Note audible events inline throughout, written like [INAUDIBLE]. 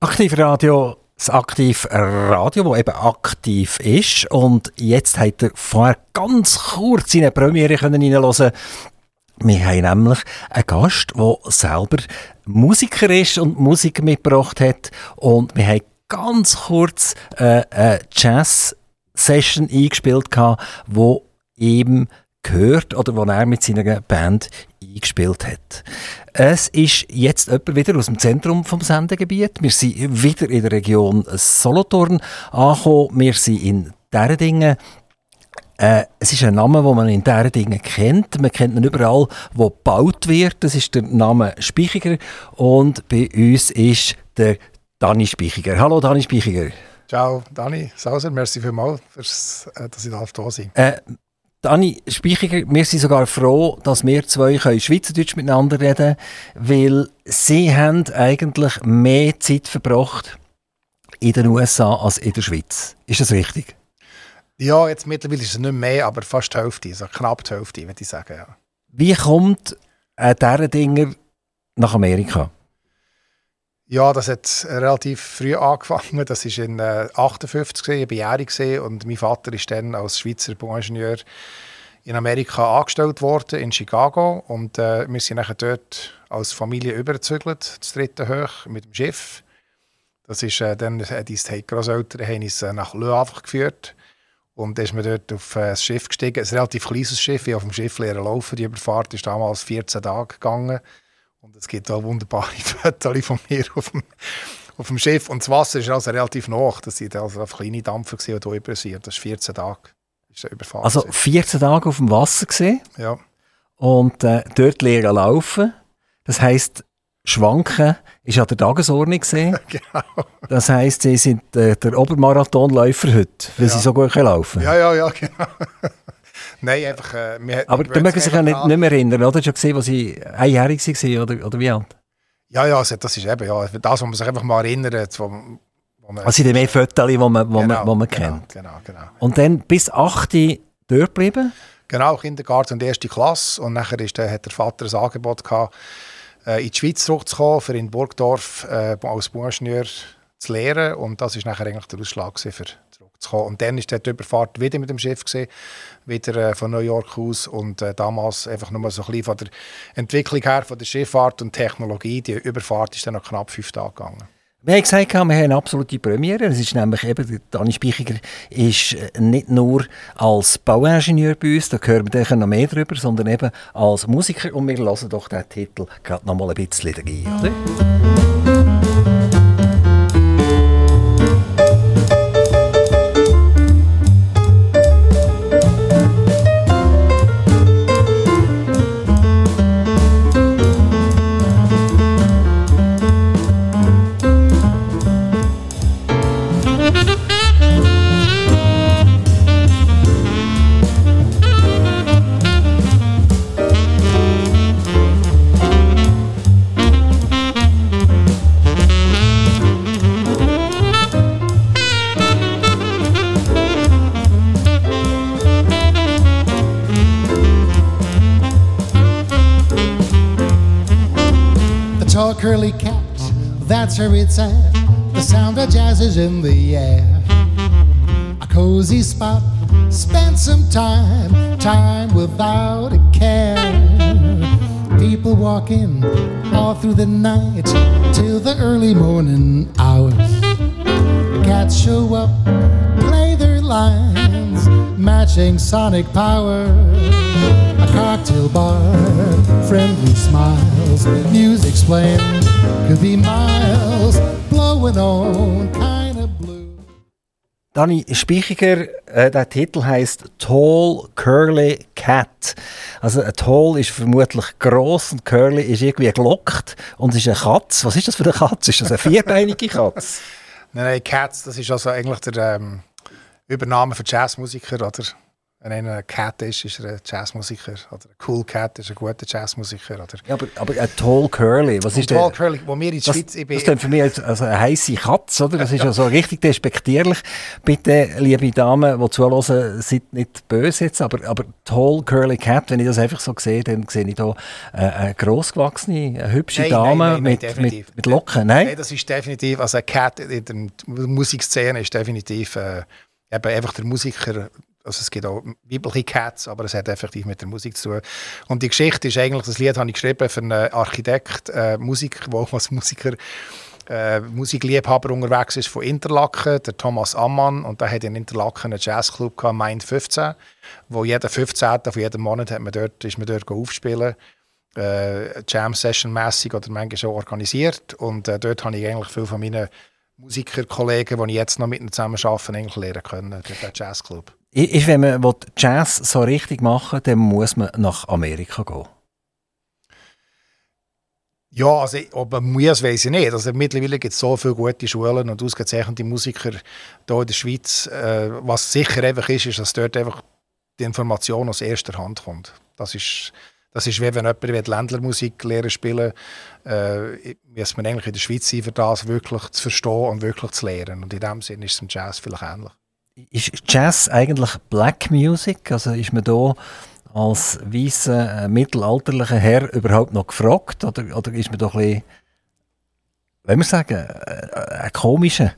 Aktivradio, das Aktivradio, das eben aktiv ist. Und jetzt hat er vorher ganz kurz in eine Premiere reinhören wir haben nämlich einen Gast, der selber Musiker ist und Musik mitgebracht hat. Und wir haben ganz kurz äh, eine Jazz-Session eingespielt, wo ihm gehört oder wo er mit seiner Band eingespielt hat. Es ist jetzt jemand wieder aus dem Zentrum vom Sendegebiet. Wir sind wieder in der Region Solothurn angekommen. Wir sind in Derdingen. Äh, es ist ein Name, den man in diesen Dingen kennt. Man kennt ihn überall, wo gebaut wird. Das ist der Name Speichiger. Und bei uns ist der Dani Speichiger. Hallo Dani Speichiger. Ciao Dani Sauser, merci vielmals, fürs, äh, dass ich da sein darf. Äh, Dani Speichiger, wir sind sogar froh, dass wir zwei können Schweizerdeutsch miteinander reden weil sie haben eigentlich mehr Zeit verbracht in den USA als in der Schweiz. Ist das richtig? Ja, jetzt mittlerweile ist es nicht mehr, aber fast die Hälfte, also knapp die Hälfte, würde ich sagen. Ja. Wie kommt äh, dieser Dinger nach Amerika? Ja, das hat relativ früh angefangen. Das war in äh, 58, ich war jährig und mein Vater ist dann als Schweizer Bauingenieur in Amerika angestellt worden, in Chicago. Und äh, wir sind nachher dort als Familie übergezügelt, das dritte hoch, mit dem Schiff. Das ist äh, dann, die Großeltern haben uns äh, nach Le Havre geführt. Und dann ist man dort auf äh, das Schiff gestiegen. Ein relativ kleines Schiff, ich auf dem Schiff lernen laufen. Die Überfahrt ist damals 14 Tage gegangen. Und es gibt auch wunderbare [LAUGHS] Fotos von mir auf dem, auf dem Schiff. Und das Wasser ist also relativ hoch. Das waren also kleine Dampfer, die hier über sind. Das ist 14 Tage. Ist Überfahrt also 14 Tage auf dem Wasser gesehen. Ja. Und äh, dort lernen laufen. Das heisst, Schwanken ist an der Tagesordnung gesehen. [LAUGHS] genau. Das heisst, sie sind äh, der Obermarathonläufer heute, weil ja. sie so gut laufen Ja, ja, ja, genau. [LAUGHS] Nein, einfach... Äh, Aber du mögen sich ja nicht, nicht mehr erinnern, oder? Du hast ja gesehen, als sie einjährig waren, oder, oder wie alt? Ja, ja, also das ist eben, ja, das, was man sich einfach mal erinnert, wo, wo man... Also die mehr Fotos, die man, wo genau, man, wo man kennt. Genau, genau. Und dann bis 8 dort geblieben? Genau, Kindergarten und erste Klasse. Und nachher ist, äh, hat der Vater ein Angebot gehabt, äh, in die Schweiz zurückzukommen, für in Burgdorf äh, als Bauingenieur zu lehren. Und das war nachher eigentlich der Ausschlag für zurückzukommen. Und dann war die Überfahrt wieder mit dem Schiff, gewesen, wieder äh, von New York aus. Und äh, damals einfach nur so ein bisschen von der Entwicklung her, von der Schifffahrt und Technologie, die Überfahrt ist dann noch knapp fünf Tage gegangen. Wir haben gesagt, wir haben eine absolute Premiere. Es ist nämlich eben, Dani Speichiger ist äh, nicht nur als Bauingenieur bei uns, da hören wir noch mehr drüber, sondern eben als Musiker. Und wir lassen doch den Titel gerade noch mal ein bisschen rein, oder? Curly cat, that's where it's at. The sound of jazz is in the air. A cozy spot, spend some time, time without a care. People walking all through the night till the early morning hours. Cats show up, play their lines, matching sonic power. A cocktail bar, friendly smiles, music's playing, could be miles, blowing on kind of blue. Dani Speichiger, äh, der Titel heißt Tall Curly Cat. Also ein Tall ist vermutlich gross und Curly ist irgendwie gelockt und ist eine Katze. Was ist das für eine Katze? Ist das eine vierbeinige Katze? [LAUGHS] nein, nein, Cats, das ist also eigentlich der ähm, Übernahme für Jazzmusiker, oder? Wenn einer ein Cat ist, ist er ein Jazzmusiker. Oder ein Cool Cat ist ein guter Jazzmusiker. Oder ja, aber, aber ein Tall Curly, was ist Tall Curly, wo wir in der Schweiz... Das klingt für mich als, als eine heisse Katze, oder? Das ist ja so richtig despektierlich. Bitte, liebe Damen, die zuhören, seid nicht böse jetzt, aber, aber Tall Curly Cat, wenn ich das einfach so sehe, dann sehe ich hier eine, eine grossgewachsene, eine hübsche nein, Dame nein, nein, mit, mit, mit, Locken. Nein? nein, das ist definitiv, also ein Cat in der Musikszene ist definitiv äh, eben einfach der Musiker also es gibt auch weibliche Cats, aber es hat effektiv mit der Musik zu tun. Und die Geschichte ist eigentlich, das Lied habe ich geschrieben für einen Architekt, äh, Musik, der auch als Musiker äh, Musikliebhaber unterwegs ist von Interlaken, der Thomas Ammann, und der hat in Interlaken einen Jazzclub gehabt, Mind 15, wo jeden 15. von jedem Monat hat man dort, ist man dort aufspielen äh, Jam-Session-mässig oder manchmal schon organisiert. Und äh, dort habe ich eigentlich viele von meinen Musikerkollegen, die ich jetzt noch mit ihnen zusammen arbeite, eigentlich lernen können, durch den Jazzclub ist, wenn man Jazz so richtig machen will, dann muss man nach Amerika gehen. Ja, also, ob man muss, weiß ich nicht. Also, mittlerweile gibt es so viele gute Schulen und ausgezeichnete Musiker hier in der Schweiz. Äh, was sicher einfach ist, ist, dass dort einfach die Information aus erster Hand kommt. Das ist, das ist wie wenn jemand Ländlermusik lernen spielen äh, muss man eigentlich in der Schweiz sein, für das wirklich zu verstehen und wirklich zu lernen. Und in dem Sinne ist es im Jazz vielleicht ähnlich ist Jazz eigentlich Black Music? Also ist man da als weißer äh, mittelalterlicher Herr überhaupt noch gefragt? Oder, oder ist man doch ein bisschen, wenn wir sagen, äh, ein komischer?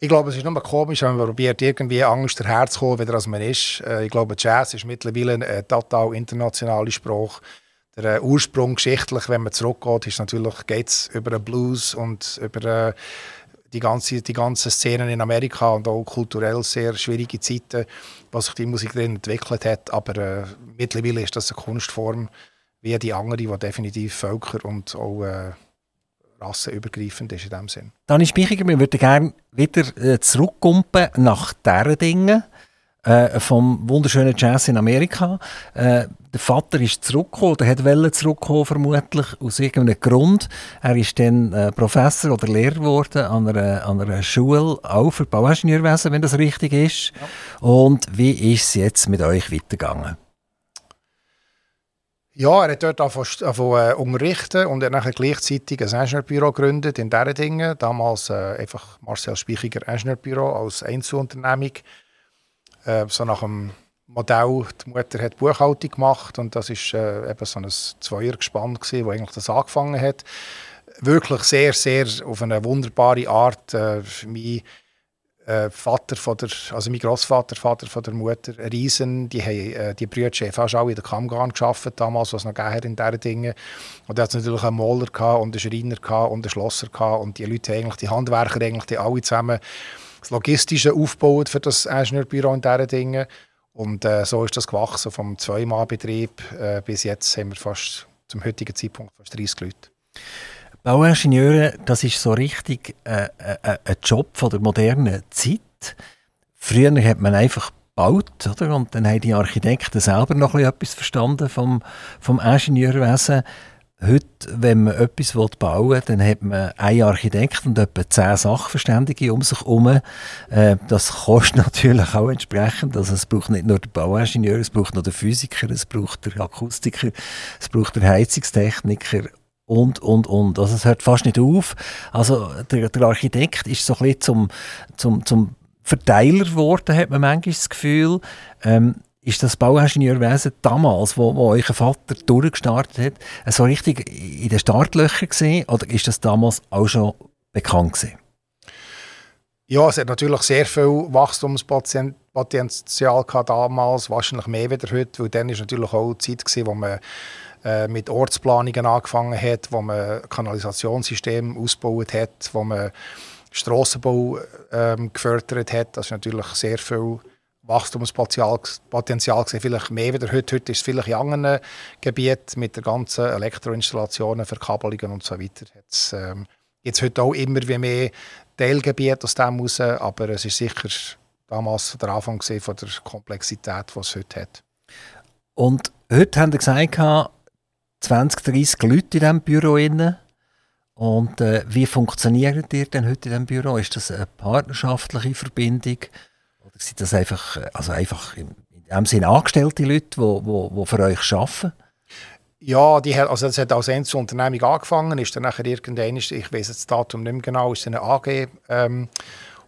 Ich glaube, es ist nur komisch, wenn man probiert, irgendwie Angst herzukommen, wieder als man ist. Äh, ich glaube, Jazz ist mittlerweile ein total internationaler Spruch. Der äh, Ursprung geschichtlich, wenn man zurückgeht, ist natürlich geht's über den Blues und über äh, die ganze, die ganze Szene in Amerika und auch kulturell sehr schwierige Zeiten, was sich die Musik drin entwickelt hat. Aber äh, mittlerweile ist das eine Kunstform wie die andere, die definitiv Völker und auch äh, rassenübergreifend ist in dem Sinn. Dani Speichiger, wir würden gerne wieder äh, zurückkumpen nach diesen Dingen äh, vom wunderschönen Jazz in Amerika. Äh, der Vater ist zurückgekommen, der hat zurückkommen vermutlich aus irgendeinem Grund. Er ist dann äh, Professor oder Lehrer geworden an einer, an einer Schule, auch für Bauingenieurwesen, wenn das richtig ist. Ja. Und wie ist es jetzt mit euch weitergegangen? Ja, er hat dort angefangen äh, unterrichten und er hat gleichzeitig ein Ingenieurbüro gegründet in diesen Dingen. Damals äh, einfach Marcel Speichiger Ingenieurbüro als Einzelunternehmung. Äh, so nach dem Modell, die Mutter hat Buchhaltung gemacht und das ist äh, eben so ein Zweiergespann gewesen, wo eigentlich das angefangen hat. Wirklich sehr, sehr auf eine wunderbare Art. Äh, mein äh, Vater von der, also mein Großvater, Vater von der Mutter, Riesen, die haben, äh, die Brüder fast alle in der Kammgarn gearbeitet, damals, was noch gegeben in diesen Dingen. Und da hat natürlich einen Maler und einen Schreiner und einen Schlosser und die Leute eigentlich, die Handwerker eigentlich, die alle zusammen das Logistische aufgebaut für das Ingenieurbüro und diese Dinge. Und äh, so ist das gewachsen vom Zweimalbetrieb äh, bis jetzt haben wir fast zum heutigen Zeitpunkt fast 30 Leute. Bauingenieure, das ist so richtig äh, äh, ein Job von der modernen Zeit. Früher hat man einfach gebaut, oder? Und dann haben die Architekten selber noch etwas verstanden vom, vom Ingenieurwesen. Heute, wenn man etwas bauen will, dann hat man einen Architekt und etwa zehn Sachverständige um sich herum. Äh, das kostet [LAUGHS] natürlich auch entsprechend. Also es braucht nicht nur den Bauingenieur, es braucht noch den Physiker, es braucht den Akustiker, es braucht den Heizungstechniker und, und, und. Also es hört fast nicht auf. Also der, der Architekt ist so ein bisschen zum, zum, zum Verteiler geworden, hat man manchmal das Gefühl. Ähm, ist das Bauingenieurwesen damals, wo, wo euer Vater durchgestartet hat, so richtig in den Startlöchern gesehen oder ist das damals auch schon bekannt gewesen? Ja, es hat natürlich sehr viel Wachstumspotenzial damals, wahrscheinlich mehr wieder heute, weil dann ist natürlich auch die Zeit gewesen, wo man äh, mit Ortsplanungen angefangen hat, wo man Kanalisationssysteme ausgebaut hat, wo man Strassenbau ähm, gefördert hat. Das ist natürlich sehr viel Wachstumspotenzial Potenzial gesehen, vielleicht mehr wieder heute. Heute ist es vielleicht in anderen Gebieten mit der ganzen Elektroinstallationen, Verkabelungen und so weiter. Jetzt ähm, gibt heute auch immer wie mehr Teilgebiete aus dem heraus, aber es ist sicher damals der Anfang von der Komplexität, die es heute hat. Und heute haben Sie gesagt, 20, 30 Leute in diesem Büro. Und äh, wie funktioniert ihr denn heute in diesem Büro? Ist das eine partnerschaftliche Verbindung? Sind das einfach, also einfach in dem Sinne angestellte Leute, die wo, wo für euch arbeiten? Ja, die hat, also das hat als Einzelunternehmung angefangen, ist dann nachher irgendwann, ich weiß das Datum nicht mehr genau, ist eine AG ähm,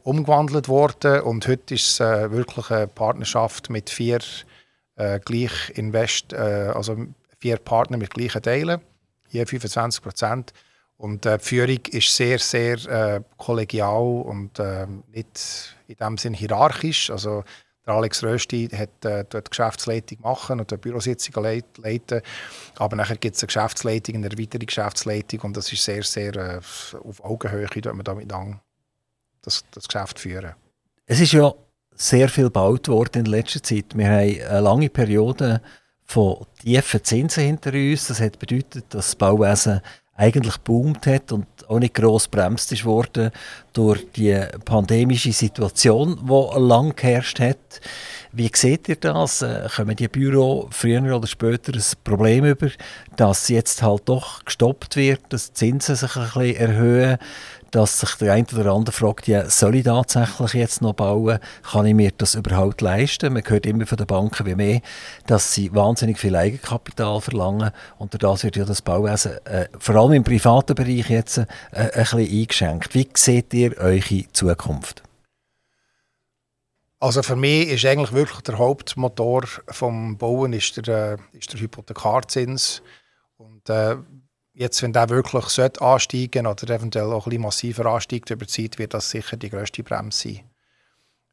umgewandelt worden und heute ist es äh, wirklich eine Partnerschaft mit vier äh, gleich Invest, äh, also vier Partner mit gleichen Teilen, je 25 Prozent. Und äh, die Führung ist sehr, sehr äh, kollegial und äh, nicht in dem Sinn hierarchisch. Also der Alex Rösti hat äh, dort Geschäftsleitung machen und die Bürositzungen leiten. Aber nachher gibt es eine Geschäftsleitung, eine erweiterte Geschäftsleitung und das ist sehr, sehr äh, auf Augenhöhe, dass wir damit an das, das Geschäft führen. Es ist ja sehr viel gebaut worden in letzter Zeit. Wir haben eine lange Periode von tiefen Zinsen hinter uns. Das hat bedeutet, dass das Bauwesen eigentlich boomt hat und auch nicht gross bremst ist worden durch die pandemische Situation, die lang geherrscht hat. Wie seht ihr das? Äh, kommen die Büro früher oder später ein Problem über, dass jetzt halt doch gestoppt wird, dass die Zinsen sich ein bisschen erhöhen, dass sich der eine oder andere fragt, ja, soll ich tatsächlich jetzt noch bauen? Kann ich mir das überhaupt leisten? Man hört immer von den Banken wie mehr, dass sie wahnsinnig viel Eigenkapital verlangen und das wird ja das Bauwesen, äh, vor allem im privaten Bereich jetzt, äh, ein bisschen eingeschränkt. Wie seht ihr eure Zukunft? Also für mich ist eigentlich wirklich der Hauptmotor vom Bauen ist der, äh, ist der Hypothekarzins. Und äh, jetzt, wenn der wirklich sollte ansteigen oder eventuell auch ein bisschen massiver ansteigt über die Zeit, wird das sicher die grösste Bremse sein.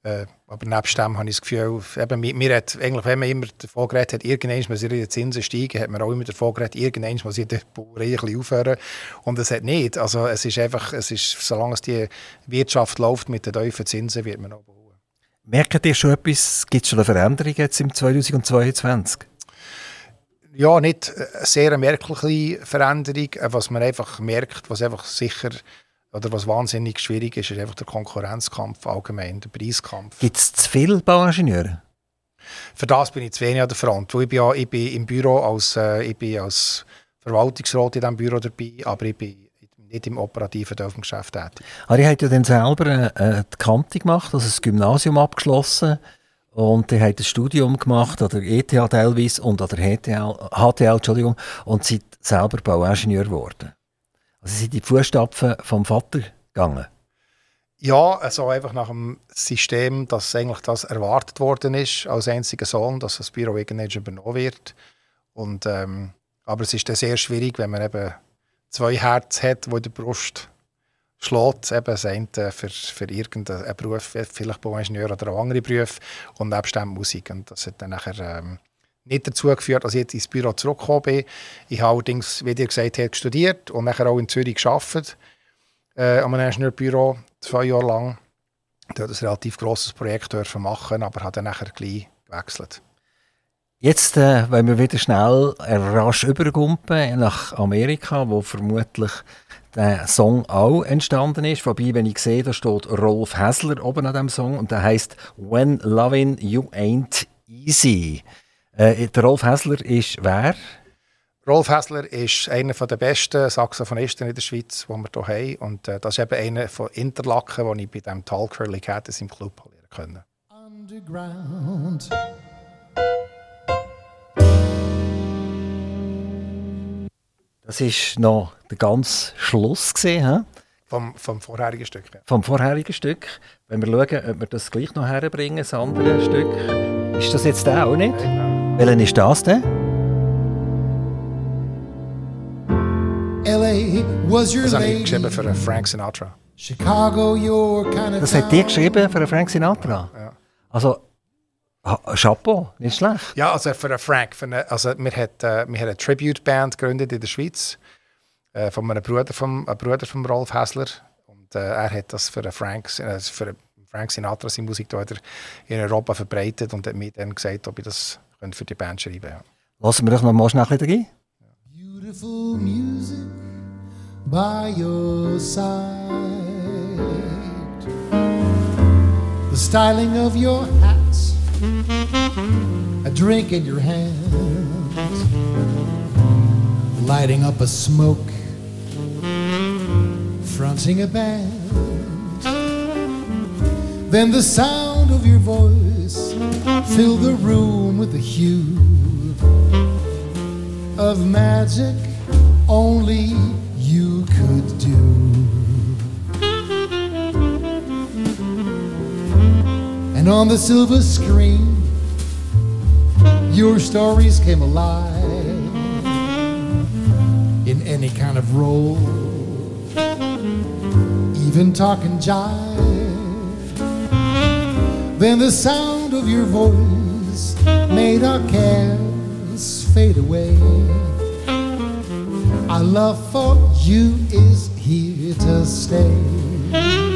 Äh, aber nebst dem habe ich das Gefühl, eben, mir, mir hat, eigentlich, wenn man immer davon geredet hat, irgendwann muss die Zinsen steigen, hat man auch immer davon geredet, irgendwann muss die Bauerei ein bisschen aufhören. Und es hat nicht. Also es ist einfach, es ist, solange es die Wirtschaft läuft mit den tiefen Zinsen, wird man auch bauen. Merkt ihr schon etwas, gibt es schon eine Veränderung jetzt im 2022? Ja, nicht eine sehr merkliche Veränderung. Was man einfach merkt, was einfach sicher oder was wahnsinnig schwierig ist, ist einfach der Konkurrenzkampf allgemein, der Preiskampf. Gibt es zu viele Bauingenieure? Für das bin ich zu wenig an der Front. Ich bin, ja, ich bin im Büro als, äh, ich bin als Verwaltungsrat in diesem Büro dabei, aber ich bin nicht im operativen Geschäft tätig. Aber ihr habt ja dann selber äh, die Kante gemacht, also das Gymnasium abgeschlossen. Und die haben ein Studium gemacht an der ETH teilweise und an der HTL, HTL Entschuldigung, und sind selber Bauingenieur geworden. Also sind in die Fußstapfen vom Vater gegangen. Ja, also einfach nach dem System, dass eigentlich das erwartet worden ist als einziger Sohn, dass das Büro irgendwann übernommen wird. Und, ähm, aber es ist dann sehr schwierig, wenn man eben zwei Herzen hat, die in der Brust schlägt eben das eine für, für irgendeinen Beruf, vielleicht Bauingenieur oder auch andere Berufe und nebst dem Musik. Und das hat dann nachher ähm, nicht dazu geführt, dass ich jetzt ins Büro zurückgekommen bin. Ich habe allerdings, wie ihr gesagt habt, studiert und nachher auch in Zürich gearbeitet, äh, an einem Ingenieurbüro, zwei Jahre lang. Da ein relativ grosses Projekt machen, aber habe dann nachher gleich gewechselt. Jetzt äh, wollen wir wieder schnell rasch übergumpen nach Amerika, wo vermutlich der Song auch entstanden ist. Wobei, wenn ich sehe, da steht Rolf Hässler oben an dem Song und der heißt When Loving You Ain't Easy. Äh, der Rolf Hässler ist wer? Rolf Hässler ist einer der besten Saxophonisten in der Schweiz, die wir hier haben. Und äh, das ist eben einer von Interlaken, den ich bei dem Tall Curly Cat im Club lernen konnte. Underground. Das ist noch der ganz Schluss gesehen, vom, vom vorherigen Stück. Ja. Vom vorherigen Stück. Wenn wir schauen, ob wir das gleich noch herbringen, das andere Stück. Ist das jetzt der auch nicht? Nein. Welchen ist das denn? LA was your das habe ich geschrieben für Frank Sinatra. Chicago, your kind of Das hat die geschrieben für Frank Sinatra? Ja. Also Chapeau, nicht schlecht. Ja, also für einen Frank. Für eine, also wir haben, äh, wir haben eine Tribute-Band gegründet in der Schweiz äh, von einem Bruder vom, einem Bruder von Rolf Hässler. Und äh, er hat das für einen Frank, äh, für Frank Sinatra seine Musik da in Europa verbreitet und hat mir dann gesagt, ob ich das für die Band schreiben könnte. Lassen wir doch noch mal schnell rein. Beautiful music by your side. The styling of your hats a drink in your hand, lighting up a smoke, fronting a band. Then the sound of your voice filled the room with a hue of magic only you could do. On the silver screen, your stories came alive in any kind of role, even talking jive. Then the sound of your voice made our cares fade away. Our love for you is here to stay.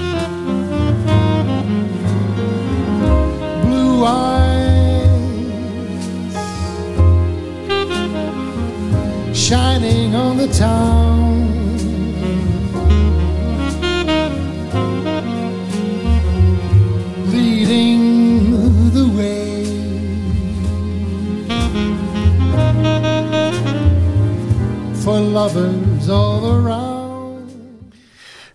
Eyes shining on the town. Leading the way. For lovers all around.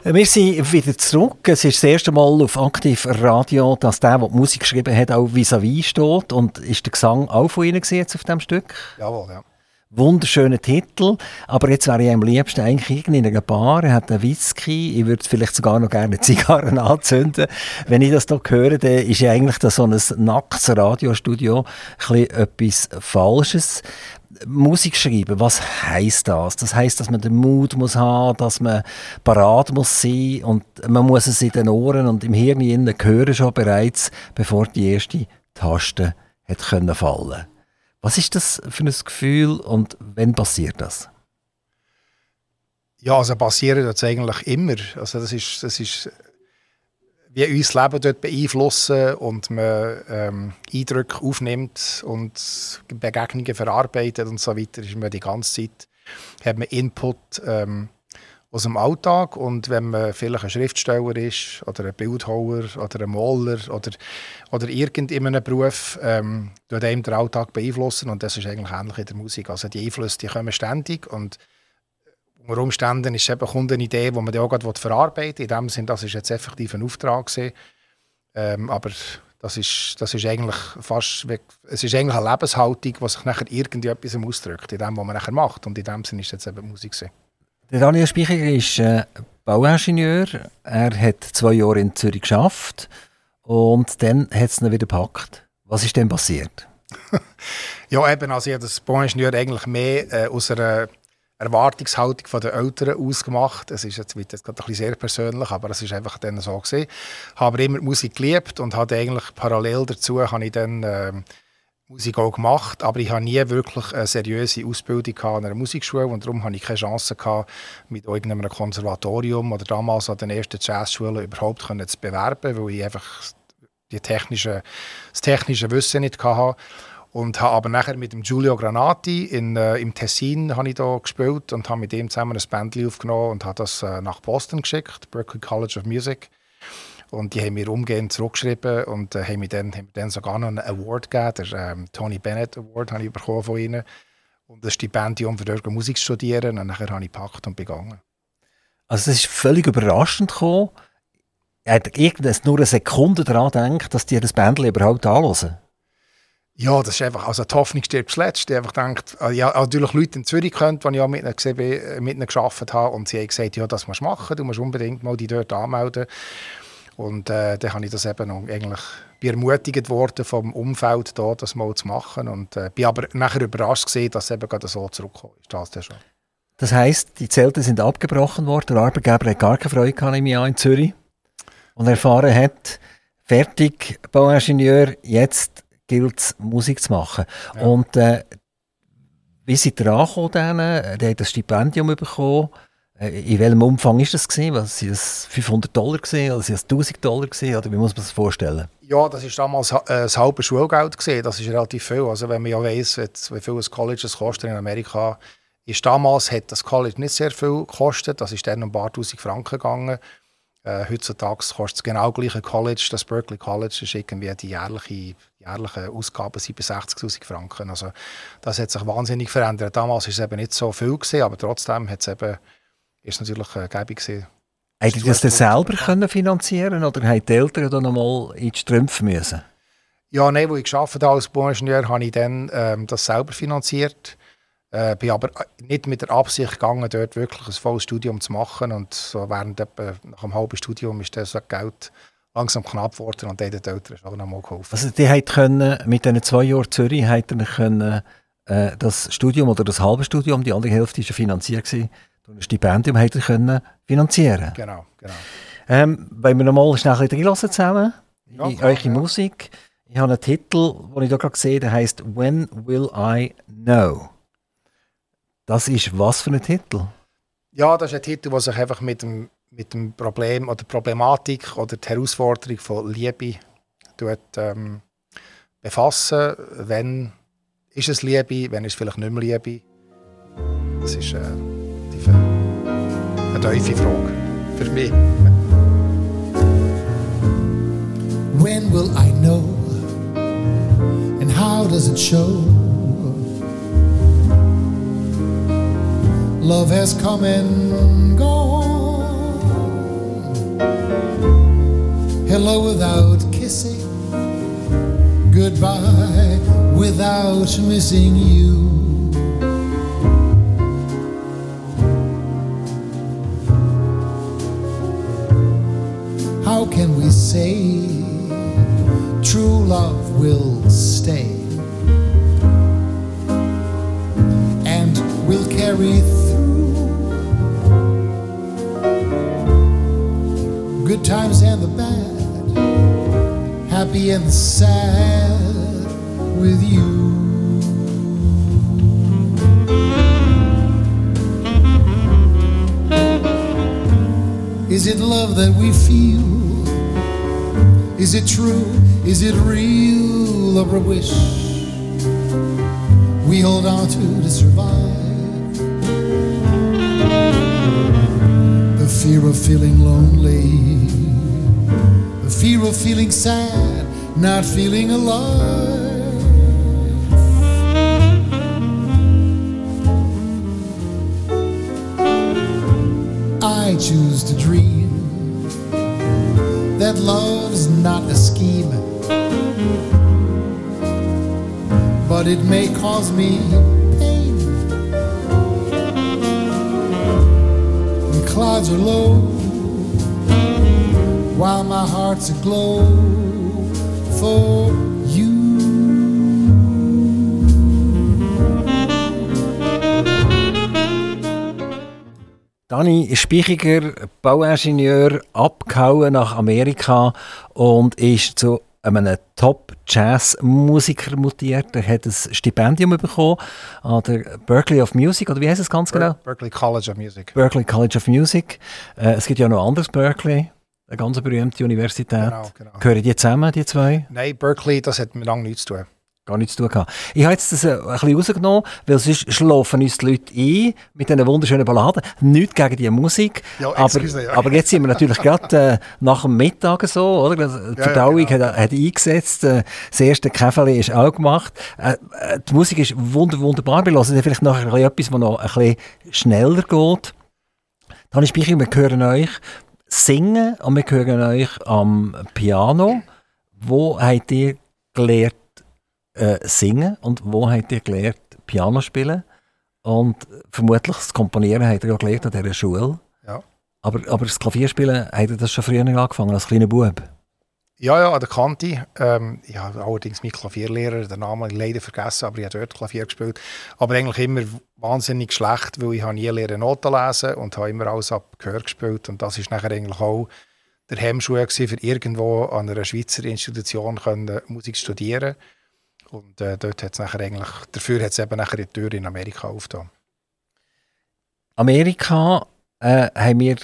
Wir sind wieder zurück. Es ist das erste Mal auf Aktiv Radio, dass der, der die Musik geschrieben hat, auch vis-à-vis steht. Und ist der Gesang auch von Ihnen jetzt auf dem Stück? Jawohl, ja. Wunderschöner Titel, aber jetzt wäre ich am liebsten eigentlich in einer Bar, er hat einen Whisky, ich würde vielleicht sogar noch gerne Zigarren [LAUGHS] anzünden. Wenn ich das hier höre, dann ist ja eigentlich das so ein nacktes Radiostudio ein etwas Falsches. Musik schreiben, was heisst das? Das heisst, dass man den Mut muss haben, dass man parat muss sein und man muss es in den Ohren und im Hirn innen hören schon bereits, bevor die erste Taste hat können fallen. Was ist das für ein Gefühl und wann passiert das? Ja, also passiert das eigentlich immer. Also das ist, das ist wie uns das Leben dort beeinflussen und man ähm, Eindrücke aufnimmt und Begegnungen verarbeitet und so weiter, ist man die ganze Zeit, hat man Input ähm, aus dem Alltag. Und wenn man vielleicht ein Schriftsteller ist oder ein Bildhauer oder ein Maler oder, oder irgendeinem Beruf, ähm, tut einem den Alltag beeinflussen. Und das ist eigentlich ähnlich in der Musik. Also die Einflüsse die kommen ständig. Und unter Umständen ist eben kommt eine Idee, die man dann auch gerade verarbeiten will. In dem Sinne, das ist jetzt effektiv ein Auftrag gewesen. Ähm, aber das ist, das ist eigentlich fast, es ist eigentlich eine Lebenshaltung, die sich nachher irgendetwas ausdrückt, in dem, was man nachher macht. Und in dem Sinne ist jetzt eben Musik gewesen. Der Daniel Speicher ist äh, Bauingenieur. Er hat zwei Jahre in Zürich geschafft und dann hat es ihn wieder gepackt. Was ist denn passiert? [LAUGHS] ja, eben, also ich habe das Bauingenieur eigentlich mehr äh, aus einer Erwartungshaltung der Eltern ausgemacht. Es ist jetzt, jetzt gerade ein bisschen sehr persönlich, aber es ist einfach dann so gesehen. Ich habe immer Musik geliebt und hatte eigentlich parallel dazu habe ich dann äh, Musik auch gemacht, aber ich habe nie wirklich eine seriöse Ausbildung an einer Musikschule und darum hatte ich keine Chance gehabt, mit irgendeinem Konservatorium oder damals an den ersten Jazzschulen überhaupt zu bewerben, weil ich einfach die technische, das technische Wissen nicht hatte. Und habe aber nachher mit dem Giulio Granati in, äh, im Tessin habe ich da gespielt und habe mit ihm zusammen ein Band aufgenommen und habe das äh, nach Boston geschickt, Berklee College of Music. Und die haben mir umgehend zurückgeschrieben und äh, haben, mir dann, haben mir dann sogar noch einen Award gegeben, der ähm, Tony Bennett Award habe ich bekommen von ihnen. Und das Stipendium für dort Musik studieren. Und nachher habe ich gepackt und begangen. Also es ist völlig überraschend gekommen. Hat nur eine Sekunde daran gedacht, dass die das Bändchen überhaupt anhören. Ja, das ist einfach, also die Hoffnung stirbt zuletzt. Ich einfach gedacht, ah, ja, natürlich Leute in Zürich kennt, die ich auch mit ihnen, gesehen, äh, mit ihnen gearbeitet habe und sie haben gesagt, ja, das musst du machen, du musst unbedingt mal die dort anmelden. Und äh, dann habe ich das eben noch eigentlich ermutigt worden vom Umfeld da, das mal zu machen und äh, bin aber nachher überrascht gesehen, dass es eben gerade so zurückgekommen ist. Das, schon. das heisst, die Zelte sind abgebrochen worden, der Arbeitgeber hat gar keine Freude gehabt im in Zürich und erfahren hat, fertig, Bauingenieur, jetzt gilt es, Musik zu machen. Ja. Und äh, wie seid ihr angekommen? Der hat das Stipendium bekommen. Äh, in welchem Umfang ist das gewesen? Was sind das 500 Dollar gewesen, oder sind das 1000 Dollar gewesen, oder wie muss man sich das vorstellen? Ja, das ist damals äh, das halbe Schulgeld gewesen. Das ist relativ viel. Also wenn man ja weiss, wie viel ein College das kostet in Amerika, ist damals hat das College nicht sehr viel gekostet. Das ist dann um ein paar tausend Franken gegangen. Äh, heutzutage kostet es genau gleich ein College. Das Berkeley College ist irgendwie die jährliche, jährliche Ausgaben sind bei 60'000 Franken. Also das hat sich wahnsinnig verändert. Damals war es eben nicht so viel gewesen, aber trotzdem hat es eben ist natürlich äh, gäbig gewesen. Hättet ihr das denn selber können finanzieren oder haben die Eltern dann einmal in die Strümpfe müssen? Ja, nein, wo ich gearbeitet habe als Bauingenieur, habe ich dann ähm, das selber finanziert. Äh, bin aber nicht mit der Absicht gegangen, dort wirklich ein volles Studium zu machen. Und so während etwa nach einem halben Studium ist das Geld langsam knapp geworden und haben die Eltern auch noch mal geholfen. Also die können mit diesen zwei Jahren Zürich können, äh, das Studium oder das halbe Studium, die andere Hälfte war ja finanziert, gewesen, durch ein Stipendium können finanzieren Genau, genau. Ähm, wollen wir noch mal schnell ein bisschen reinlassen zusammen Ja, in eure ja. Musik? Ich habe einen Titel, den ich hier gerade sehe, der heißt «When Will I Know?» Das ist was für ein Titel? Ja, das ist ein Titel, der sich einfach mit dem, mit dem Problem oder Problematik oder die Herausforderung von Liebe tut, ähm, befassen. Wenn ist es Liebe, wenn ist es vielleicht nicht mehr Liebe? Das ist äh, die, eine tiefe Frage für mich. When will I know? And how does it show? Love has come and gone. Hello without kissing. Goodbye without missing you. How can we say true love will stay and will carry through good times and the bad, happy and sad with you? Is it love that we feel? Is it true? Is it real or a wish we hold on to to survive? The fear of feeling lonely, fear of feeling sad, not feeling alive. I choose to dream that love's not a scheme, but it may cause me pain. When clouds are low, while my heart's aglow for you. Dani Spichiger, Bauingenieur, abgehauen nach Amerika und ist zu einem Top-Jazz-Musiker mutiert. Er hat ein Stipendium bekommen an der Berkeley of Music, oder wie heißt es ganz genau? Berkeley College of Music. Berkeley College of Music. Äh, es gibt ja noch anderes Berkeley, eine ganz berühmte Universität. Genau, genau. Gehören die zusammen, die zwei? Nein, Berkeley, das hat mit lange nichts zu tun. Gar nichts zu tun gehabt. Ich habe jetzt das äh, ein bisschen rausgenommen, weil sonst schlafen uns die Leute ein mit diesen wunderschönen Balladen. Nichts gegen die Musik. Ja, aber, excuse, ja. aber jetzt sind wir natürlich [LAUGHS] gerade äh, nach dem Mittag so, oder? Die ja, Verdauung genau. hat, hat eingesetzt, äh, das erste Käferli ist auch gemacht. Äh, äh, die Musik ist wunder, wunderbar. Wir hören vielleicht nachher etwas, was noch ein bisschen schneller geht. Dann ist wir hören euch singen und wir hören euch am Piano. Wo habt ihr gelernt äh, singen und wo habt ihr gelernt Piano spielen? Und vermutlich das Komponieren habt ihr ja gelernt an dieser Schule. Ja. Aber, aber das Klavierspielen habt ihr das schon früher angefangen, als kleiner Bub? Ja, ja, an der Kante. Ähm, ich habe allerdings meinen Klavierlehrer, den Namen leider vergessen, aber ich habe dort Klavier gespielt. Aber eigentlich immer wahnsinnig schlecht, weil ich habe nie lernen Noten lesen und habe immer alles ab Gehör gespielt. Und das ist nachher eigentlich auch der Hemmschuh für irgendwo an einer Schweizer Institution können Musik studieren. Und äh, dort hat es nachher eigentlich, dafür hat es eben nachher die Tür in Amerika aufgetan. Amerika äh, haben wir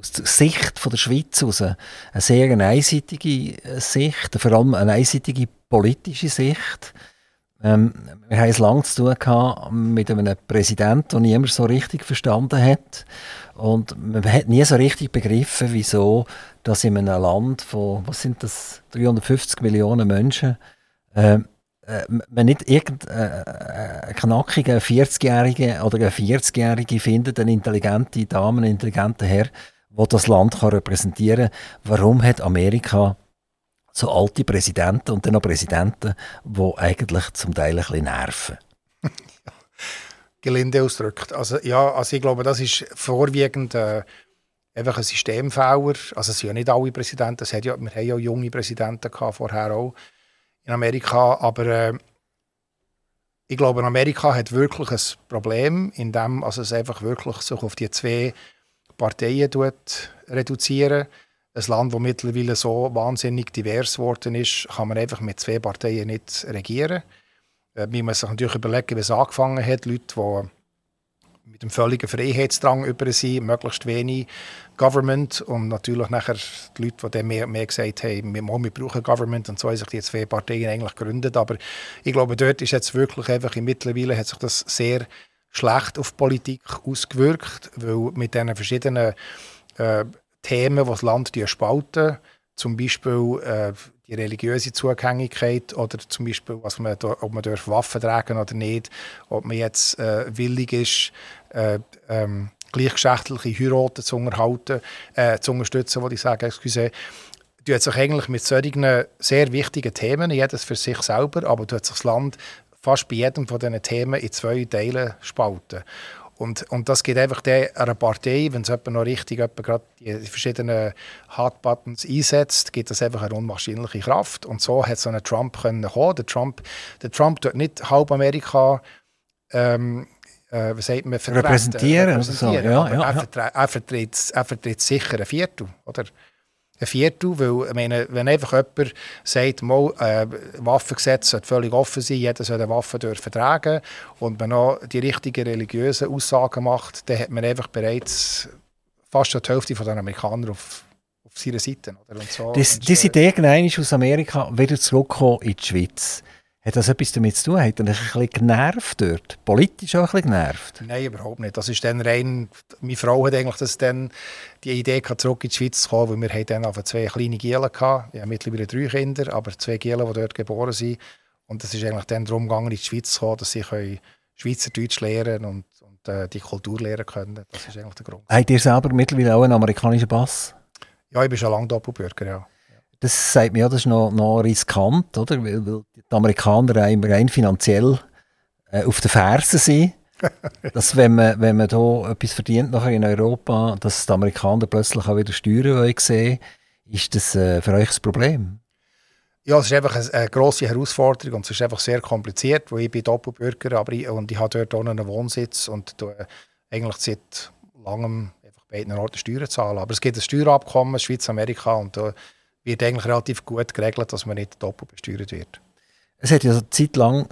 aus der Sicht von der Schweiz aus eine sehr einseitige äh, Sicht, vor allem eine einseitige politische Sicht. Ähm, wir haben es lange zu tun gehabt mit einem Präsidenten, der niemand so richtig verstanden hat. Und man hat nie so richtig begriffen, wieso dass in einem Land von, was sind das, 350 Millionen Menschen, äh, äh, man nicht irgendeinen knackigen 40-Jährigen oder einen 40-Jährigen findet, eine intelligente Dame, einen intelligenten Herr, wo das Land kann repräsentieren kann. Warum hat Amerika so alte Präsidenten und dann noch Präsidenten, die eigentlich zum Teil ein bisschen nerven? [LAUGHS] Gelinde ausdrückt. Also, ja, also ich glaube, das ist vorwiegend äh, einfach ein Systemfehler. Also es sind ja nicht alle Präsidenten, es hat ja, wir haben ja junge Präsidenten gehabt, vorher auch in Amerika, aber äh, ich glaube, Amerika hat wirklich ein Problem, in dem also es einfach wirklich sich auf die zwei Parteien reduzieren. Ein Land, das mittlerweile so wahnsinnig divers geworden ist, kann man einfach mit zwei Parteien nicht regieren. Äh, man muss sich natürlich überlegen, wie es angefangen hat. Leute, die mit einem völligen Freiheitsdrang über sind, möglichst wenig Government und natürlich nachher die Leute, die dann mehr, mehr gesagt haben, wir, wir brauchen Government und so haben sich die zwei Parteien eigentlich gegründet, aber ich glaube, dort ist jetzt wirklich einfach, in mittlerweile hat sich das sehr schlecht auf Politik ausgewirkt, weil mit diesen verschiedenen äh, Themen, die das Land spalten, zum Beispiel äh, die religiöse Zugänglichkeit oder zum Beispiel, was man, ob man Waffen tragen oder nicht, ob man jetzt äh, willig ist, äh, ähm, gleichgeschlechtliche Heiraten zu, äh, zu unterstützen, würde ich sagen, excuse, tut sich eigentlich mit solchen sehr wichtigen Themen, jedes für sich selber, aber tut sich das Land fast bei jedem von diesen Themen in zwei Teile spalten. Und, und das geht einfach der, einer Partei, wenn es noch richtig gerade die verschiedenen Hardbuttons einsetzt, gibt das einfach eine unwahrscheinliche Kraft. Und so hat so ein Trump können kommen. Der Trump, der Trump tut nicht halb Amerika ähm, äh, was sagt man, repräsentieren. repräsentieren. So. Ja, ja, er, vertritt, er, vertritt, er vertritt sicher ein Viertel, oder? Ein Viertel, weil ich meine, wenn einfach jemand sagt, mal, äh, Waffengesetz sollte völlig offen sein, jeder soll eine Waffe dürfen tragen und man auch die richtigen religiösen Aussagen macht, dann hat man einfach bereits fast die Hälfte der Amerikaner auf, auf seiner Seite. Oder? Und so, das, und, diese Idee ist aus Amerika wieder zurückgekommen in die Schweiz. Hat das etwas damit zu tun? Hat er ein bisschen genervt dort? Politisch auch ein bisschen genervt? Nein, überhaupt nicht. Das ist dann rein... Meine Frau hat eigentlich das dann die Idee gehabt, zurück in die Schweiz zu kommen, weil wir dann auf zwei kleine Gielen hatten. Ich habe mittlerweile drei Kinder, aber zwei Gielen, die dort geboren sind. Und es ist eigentlich dann darum gegangen, in die Schweiz zu kommen, dass sie Schweizerdeutsch lernen und, und äh, die Kultur lernen können. Das ist eigentlich der Grund. Habt ihr selber mittlerweile auch einen amerikanischen Pass? Ja, ich bin schon lange Doppelbürger, ja. Das sagt mir ja, das ist noch, noch riskant, oder? Weil, weil die Amerikaner rein finanziell äh, auf den Fersen sind. [LAUGHS] dass wenn man, wenn man da etwas verdient nachher in Europa, dass die Amerikaner plötzlich auch wieder Steuern sehen ist das äh, für euch ein Problem? Ja, es ist einfach eine, eine grosse Herausforderung und es ist einfach sehr kompliziert, weil ich bin Doppelbürger aber ich, und ich habe dort auch einen Wohnsitz und äh, eigentlich seit langem einfach beiden Orten Steuern zahlen. Aber es gibt ein Steuerabkommen, Schweiz-Amerika und da wird eigentlich relativ gut geregelt, dass man nicht doppelt besteuert wird. Es hat ja eine Zeit lang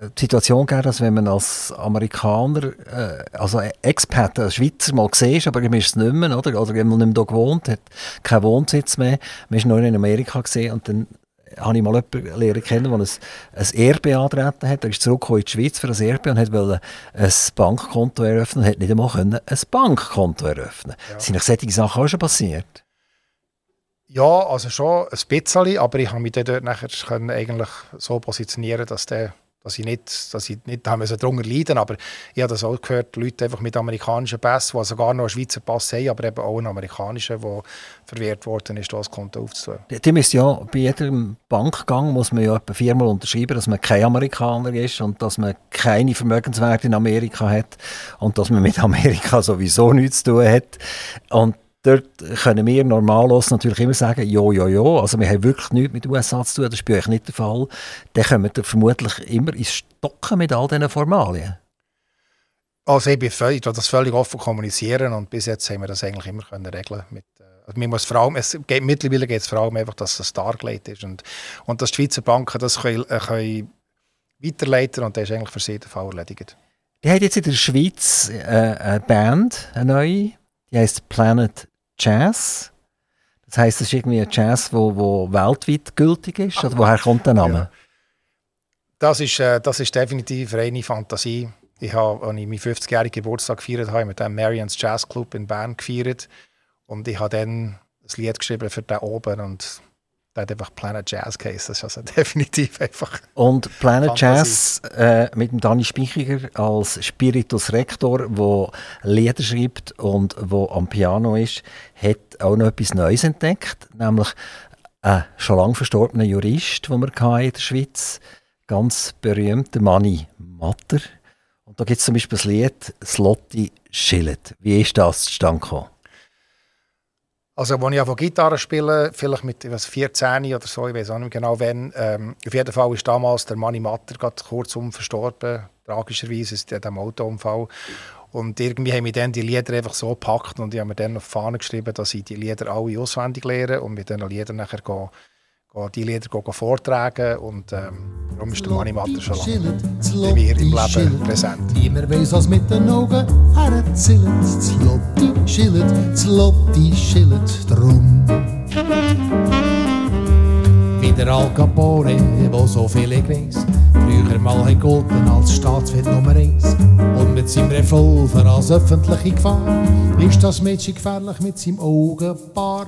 äh, die Situation gegeben, dass wenn man als Amerikaner, äh, also Expat, als Schweizer mal gesehen aber man ist es nicht mehr, oder? Oder wenn man nicht mehr hier gewohnt hat, keinen Wohnsitz mehr, man ist nur in Amerika gesehen und dann habe ich mal jemanden lernen kennen, der ein, ein Erbe antreten hat. Er ist zurückgekommen in die Schweiz für ein Erbe und wollte ein Bankkonto eröffnen und hat nicht einmal können ein Bankkonto eröffnen. Ja. Sind solche Sachen auch schon passiert? Ja, also schon ein bisschen, aber ich habe mich dort nachher können eigentlich so positionieren, dass, der, dass ich nicht, dass ich nicht haben darunter leiden aber ich habe das auch gehört, Leute einfach mit amerikanischen Pässen, die sogar noch einen Schweizer Pass haben, aber eben auch einen amerikanischen, der verwehrt worden ist, das Konto aufzutun. Die müssen ja, bei jedem Bankgang muss man ja etwa viermal unterschreiben, dass man kein Amerikaner ist und dass man keine Vermögenswerte in Amerika hat und dass man mit Amerika sowieso nichts zu tun hat. Und Dort können wir normallos natürlich immer sagen, ja, ja, ja, also wir haben wirklich nichts mit den USA zu tun, das ist bei euch nicht der Fall. Dann kommen wir vermutlich immer ins Stocken mit all diesen Formalien. Also ich, bin völlig, ich das völlig offen kommunizieren und bis jetzt haben wir das eigentlich immer können regeln mit äh, also man muss vor allem, es geht, mittlerweile geht es vor allem einfach, dass es dargelegt ist und, und dass die Schweizer Banken das können, äh, können weiterleiten und das ist eigentlich für sie der Fall erledigt. Die hat jetzt in der Schweiz äh, eine Band, eine neue, die heißt Planet Jazz. Das heißt, es ist irgendwie ein Jazz, wo, wo weltweit gültig ist? Oder woher kommt der Name? Ja. Das, ist, äh, das ist definitiv reine Fantasie. Ich habe, als ich meinen 50-jährigen Geburtstag gefeiert habe, mit dem Marians Jazz Club in Bern gefeiert. Und ich habe dann ein Lied geschrieben für den oben. Und der hat einfach Planet Jazz Case. Das ist also [LAUGHS] definitiv einfach. Und Planet Jazz äh, mit dem Dani Spichiger als Spiritus Rector, der Lieder schreibt und wo am Piano ist, hat auch noch etwas Neues entdeckt, nämlich einen schon lange verstorbenen Jurist, den wir in der Schweiz ganz berühmter Manni Matter. Und da gibt es zum Beispiel das Lied «Slotti Schillet». Wie ist das zustande gekommen? Also, als ich von Gitarre spiele, vielleicht mit was, 14 oder so, ich weiß auch nicht genau wann. Ähm, auf jeden Fall ist damals der Manni Matter kurzum verstorben, tragischerweise, ist diesem Autounfall. Und irgendwie haben wir dann die Lieder einfach so gepackt und ich habe mir dann auf die Fahne geschrieben, dass ich die Lieder alle auswendig lehre und mit diesen Liedern nachher gehe die Lieder vortragen und ähm, darum ist der Mani Matter schon lange bei mir im Leben präsent. Niemand weiss, was mit den Augen herzählt, Zlotti schillet, Zlotti schillet drum. Wie der Al Capone, wo so viele weiss, früher mal hat golden als Staatswirt Nummer 1 und mit seinem Revolver als öffentliche Gefahr ist das Mädchen gefährlich mit seinem Augenpaar.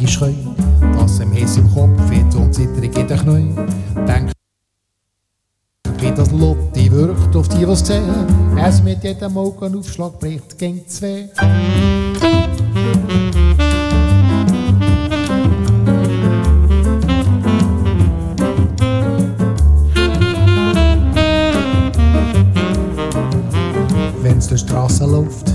Manchmal können, dass ihm Hess im Kopf wird und Zitterung in den Knien. Denkt, wie das Lotti wirkt auf die, was sehen, es mit jedem Augenaufschlag bricht gegen zwei. Wenn's durch Straße läuft,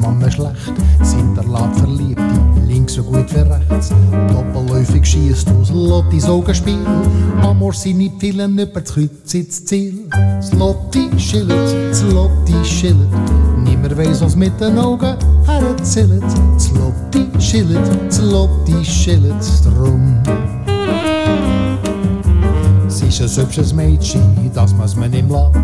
Mann schlecht. Sind der Lab verliebt, links so gut wie rechts. Doppelläufig schießt aus Lottis Augenspiel. Amor seine Pfeilen über das Kreuz ins Ziel. Das Lotti schillet, das Lotti schillet. Nimmer weiss, was mit den Augen herzählt. Das Lotti schillet, das Lotti schillet drum. Ist ein hübsches Mädchen, das muss man im Land.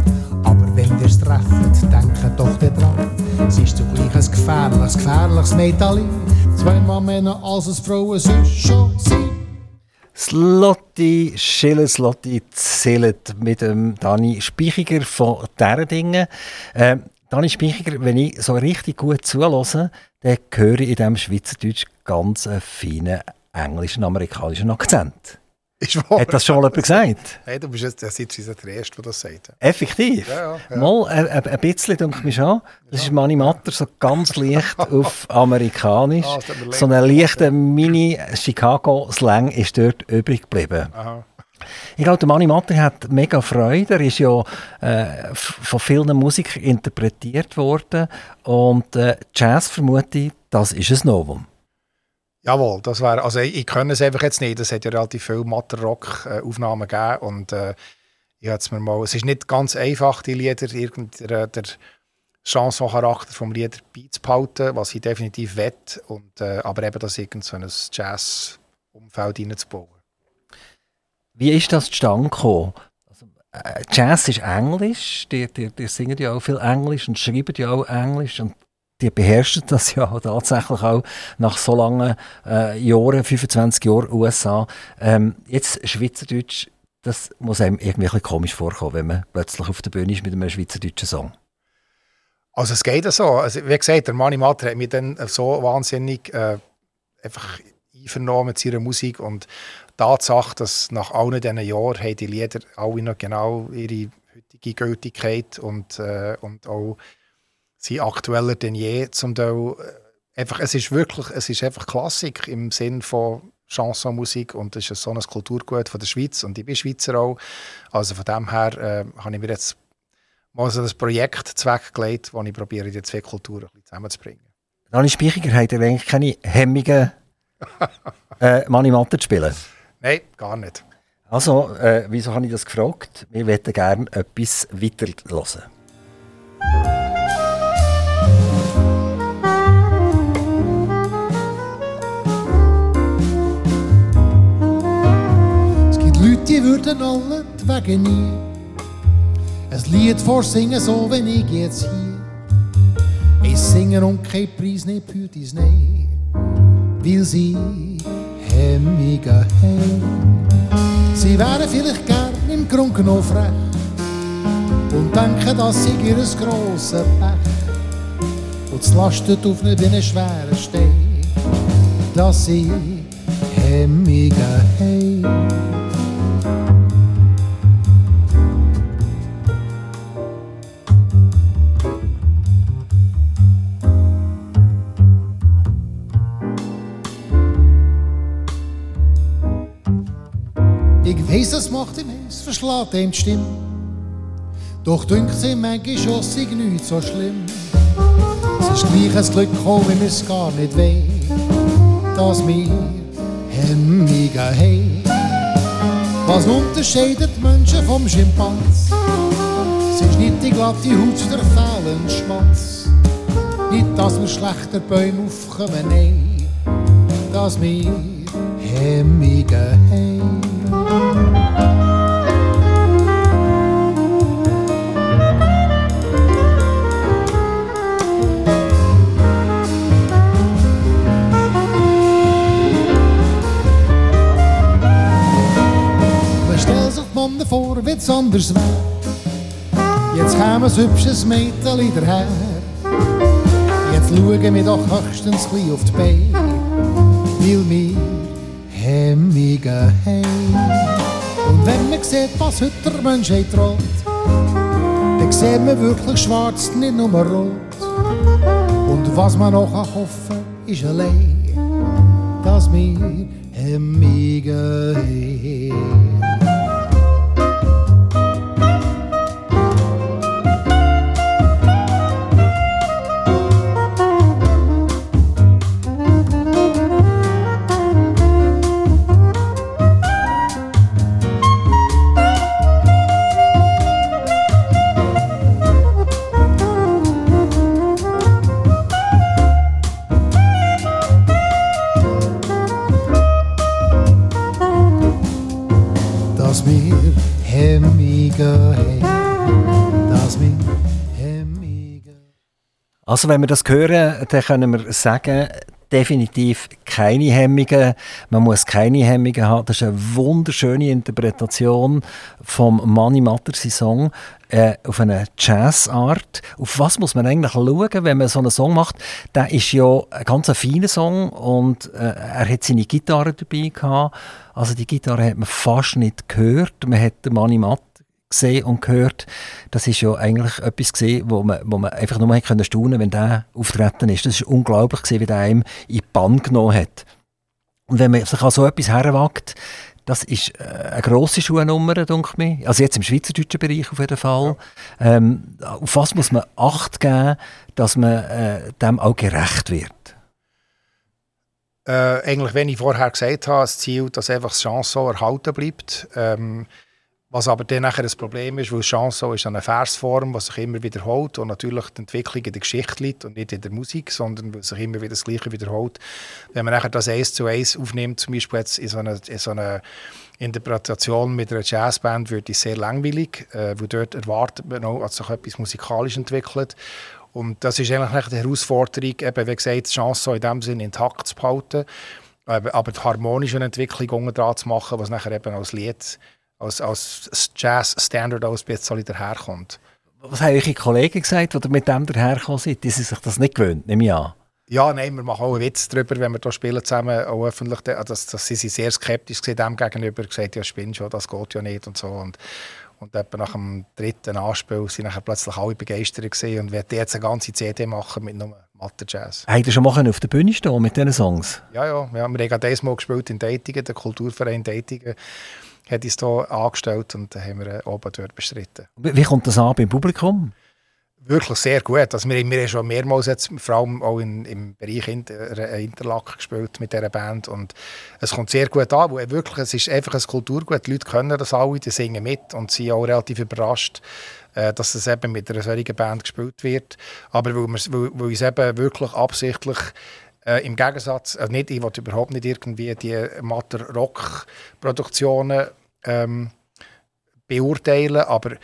Aber wenn wir es treffen, denken doch dran. Sie ist zugleich ein gefährliches, gefährliches Metall. Zweimal Männer als es Frauen sonst schon sind. Slotti, Schille, Slotti, Zillet mit dem Dani Speichiger von «Deren Dinge». Ähm, Dani Speichiger, wenn ich so richtig gut zulasse, dann höre ich in diesem Schweizerdeutsch ganz einen feinen englischen, amerikanischen Akzent. Hat das schon mal jemand gesagt? Hey, du bist jetzt der Sitz der Erste, der das sagt. Effektiv? Ja, ja, ja. Mal, ein, ein, ein bisschen, denke ich mir schon. Das ist Manni Matter so ganz leicht [LAUGHS] auf amerikanisch. Ah, so ein leichter Mini-Chicago-Slang ist dort übrig geblieben. Aha. Ich glaube, der Manni Matter hat mega Freude. Er ist ja äh, von vielen Musikern interpretiert worden. Und äh, Jazz, vermute ich, das ist ein Novum. Jawohl, das wäre, also ich, kann es einfach jetzt nicht. Es hat ja relativ viele Matter-Rock-Aufnahmen gegeben und äh, ich hab's mir mal, es ist nicht ganz einfach, die Lieder, irgendein der Chanson-Charakter vom Lied beizubehalten, was ich definitiv wett und äh, aber eben das irgend so ein Jazz-Umfeld reinzubauen. Wie ist das zustande gekommen? Also, äh, Jazz ist Englisch, die, die, die singen ja auch viel Englisch und schreiben ja auch Englisch und die beherrschen das ja [LAUGHS] tatsächlich auch nach so langen äh, Jahren, 25 Jahren USA. Ähm, jetzt Schweizerdeutsch, das muss einem irgendwie ein bisschen komisch vorkommen, wenn man plötzlich auf der Bühne ist mit einem schweizerdeutschen Song. Also es geht so. Also, wie gesagt, der Mani Matter hat mich dann so wahnsinnig äh, einfach einvernommen mit seiner Musik und die Tatsache, dass nach allen diesen Jahren haben die Lieder alle noch genau ihre heutige Gültigkeit und, äh, und auch sind aktueller denn je zum Teil. Äh, Einfach, es ist wirklich, es ist einfach Klassik im Sinn von Chansonmusik und es ist so ein Kulturgut von der Schweiz und ich bin Schweizer auch. Also von dem her äh, habe ich mir jetzt mal so das Projekt zweckgelegt, wo ich probiere, die zwei Kulturen ein bisschen zusammenzubringen. Dani Speichiger hat eigentlich keine Hemmungen, [LAUGHS] äh, Mani Matter zu spielen. Nein, gar nicht. Also, äh, wieso habe ich das gefragt? Wir möchten gerne etwas weiter hören. Die würden alle wegen nie ein Lied vorsingen, so wenn ich jetzt hier. Ich singe und kein Preis nicht für dies Nein, weil sie Hemmungen haben. Sie wären vielleicht gern im Grund genommen frech und denken, das sei ihr grosses Pech. Und es lastet auf nicht einen schweren Stein, dass sie Hemmungen haben. Ich weiss, es macht ihm es verschlägt ihm die Stimme. Doch dünkt sie manchmal schon, sei nicht so schlimm. Es ist gleich ein Glück gekommen, wenn es gar nicht weh, dass wir Hemmungen haben. Was unterscheidet Menschen vom Schimpans? Es ist nicht die glatte Haut, der fehlende Schwanz. Nicht, dass wir schlechter Bäume aufkommen, nein, dass wir Hemmungen haben. Man stellt sich Mann vor, wie es anders wäre. Jetzt kam ein hübsches Mädchen daher. Jetzt schauen wir doch höchstens ein auf die Beine, weil wir Hemmungen haben. Und wenn man sieht, was heute der Menschheit droht, dann sieht man wirklich schwarz, nicht nur rot. Und was man noch hoffen kann, ist allein, dass wir Hemmungen haben. Also wenn wir das hören, dann können wir sagen, definitiv keine Hemmungen. Man muss keine Hemmungen haben. Das ist eine wunderschöne Interpretation vom Mani Mattersi Song äh, auf eine Jazzart. Auf was muss man eigentlich schauen, wenn man so einen Song macht? Der ist ja ein ganz feiner Song und äh, er hat seine Gitarre dabei gehabt. Also die Gitarre hat man fast nicht gehört. Man hat den Mani Matter gesehen und gehört. Das ist ja eigentlich etwas gesehen, wo man, wo man einfach nur können staunen, wenn der auftreten ist. Das ist unglaublich gesehen, wie der einem in die Bann genommen hat. Und wenn man sich an so etwas herwagt, das ist äh, eine grosse Schuhnummer, denke mir. Also jetzt im schweizerdeutschen Bereich auf jeden Fall. Ähm, auf was muss man Acht geben, dass man äh, dem auch gerecht wird? Äh, eigentlich, wenn ich vorher gesagt habe, das Ziel, dass einfach das Chanson erhalten bleibt. Ähm, was aber dann nachher das Problem ist, weil Chanson ist eine Versform, die sich immer wiederholt und natürlich die Entwicklung in der Geschichte liegt und nicht in der Musik, sondern weil sich immer wieder das Gleiche wiederholt. Wenn man nachher das eins zu eins aufnimmt, zum Beispiel jetzt in so einer, in so einer Interpretation mit einer Jazzband, würde ich sehr langweilig, äh, weil dort erwartet man auch, dass sich etwas musikalisch entwickelt. Und das ist eigentlich die Herausforderung, eben, wie gesagt, Chanson in dem Sinne intakt zu behalten, aber, aber die harmonische Entwicklung unten dran zu machen, was nachher eben als Lied, als, als Jazz-Standard auch ein bisschen daherkommt. Was haben eure Kollegen gesagt, die mit dem dahergekommen sind? Die sind sich das nicht gewöhnt, nehme ich an. Ja, nein, wir machen auch einen Witz darüber, wenn wir hier spielen zusammen, auch öffentlich. Das, das, sie sehr skeptisch dem gegenüber, gesagt, ja, spinnst schon, das geht ja nicht und so. Und, und etwa nach dem dritten Anspiel sind nachher plötzlich alle begeistert gewesen und werden jetzt eine ganze CD machen mit nur Mathe Jazz. Habt ihr schon mal auf der Bühne stehen mit diesen Songs? Ja, ja, ja wir haben gerade dieses Mal gespielt in Datingen, der Kulturverein Datingen hat uns hier angestellt und dann haben wir oben dort bestritten. Wie kommt das an beim Publikum? Wirklich sehr gut. Also wir, wir haben schon mehrmals jetzt, vor allem auch in, im Bereich Inter, Interlaken gespielt mit dieser Band und es kommt sehr gut an, weil wirklich, es ist einfach ein Kulturgut, die Leute können das alle, die singen mit und sind auch relativ überrascht, äh, dass es eben mit einer solchen Band gespielt wird. Aber weil, weil, weil es eben wirklich absichtlich äh, Im Gegensatz, also nicht, ich will überhaupt nicht irgendwie die Matter Rock-Produktionen ähm, beurteilen, aber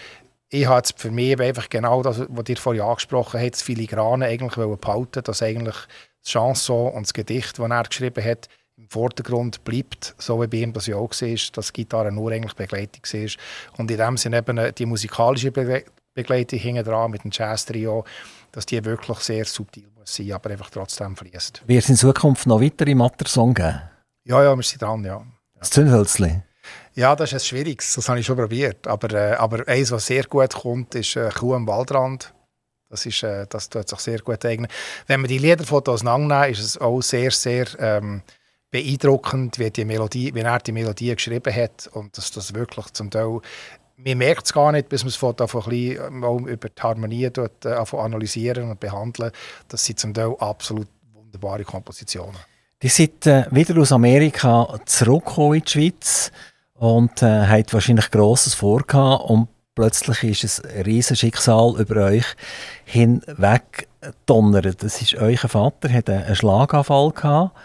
ich habe jetzt für mich einfach genau das, was ihr vorhin angesprochen habt, das Filigrane eigentlich behalten, dass eigentlich das Chanson und das Gedicht, das er geschrieben hat, im Vordergrund bleibt, so wie bei ihm das ja auch war, dass Gitarre nur eigentlich Begleitung war. Und in dem Sinne eben äh, die musikalische Begleitung hinten dran mit dem Jazz-Trio, dass die wirklich sehr subtil muss sein, aber einfach trotzdem fließt. Wird es in Zukunft noch weitere Mattersong geben? Ja, ja, wir sind dran, ja. Das Zündhölzli? Ja, das ist ein schwieriges, das habe ich schon probiert. Aber, äh, aber eins, was sehr gut kommt, ist äh, Kuh am Waldrand. Das, ist, äh, das tut sich sehr gut eignen. Wenn man die Liederfotos auseinandernehmen, ist es auch sehr, sehr ähm, beeindruckend, wie, die Melodie, wie er die Melodie geschrieben hat und dass das wirklich zum Teil man merkt es gar nicht, bis man es von ein bisschen mal über die Harmonie dort, äh, analysieren und behandeln. Das sind zum Teil absolut wunderbare Kompositionen. Die sind äh, wieder aus Amerika zurückgekommen in die Schweiz und äh, hat wahrscheinlich Grosses vorgehabt und plötzlich ist ein riesiges Schicksal über euch hinweg donnert. Das ist euer Vater, hat einen Schlaganfall gehabt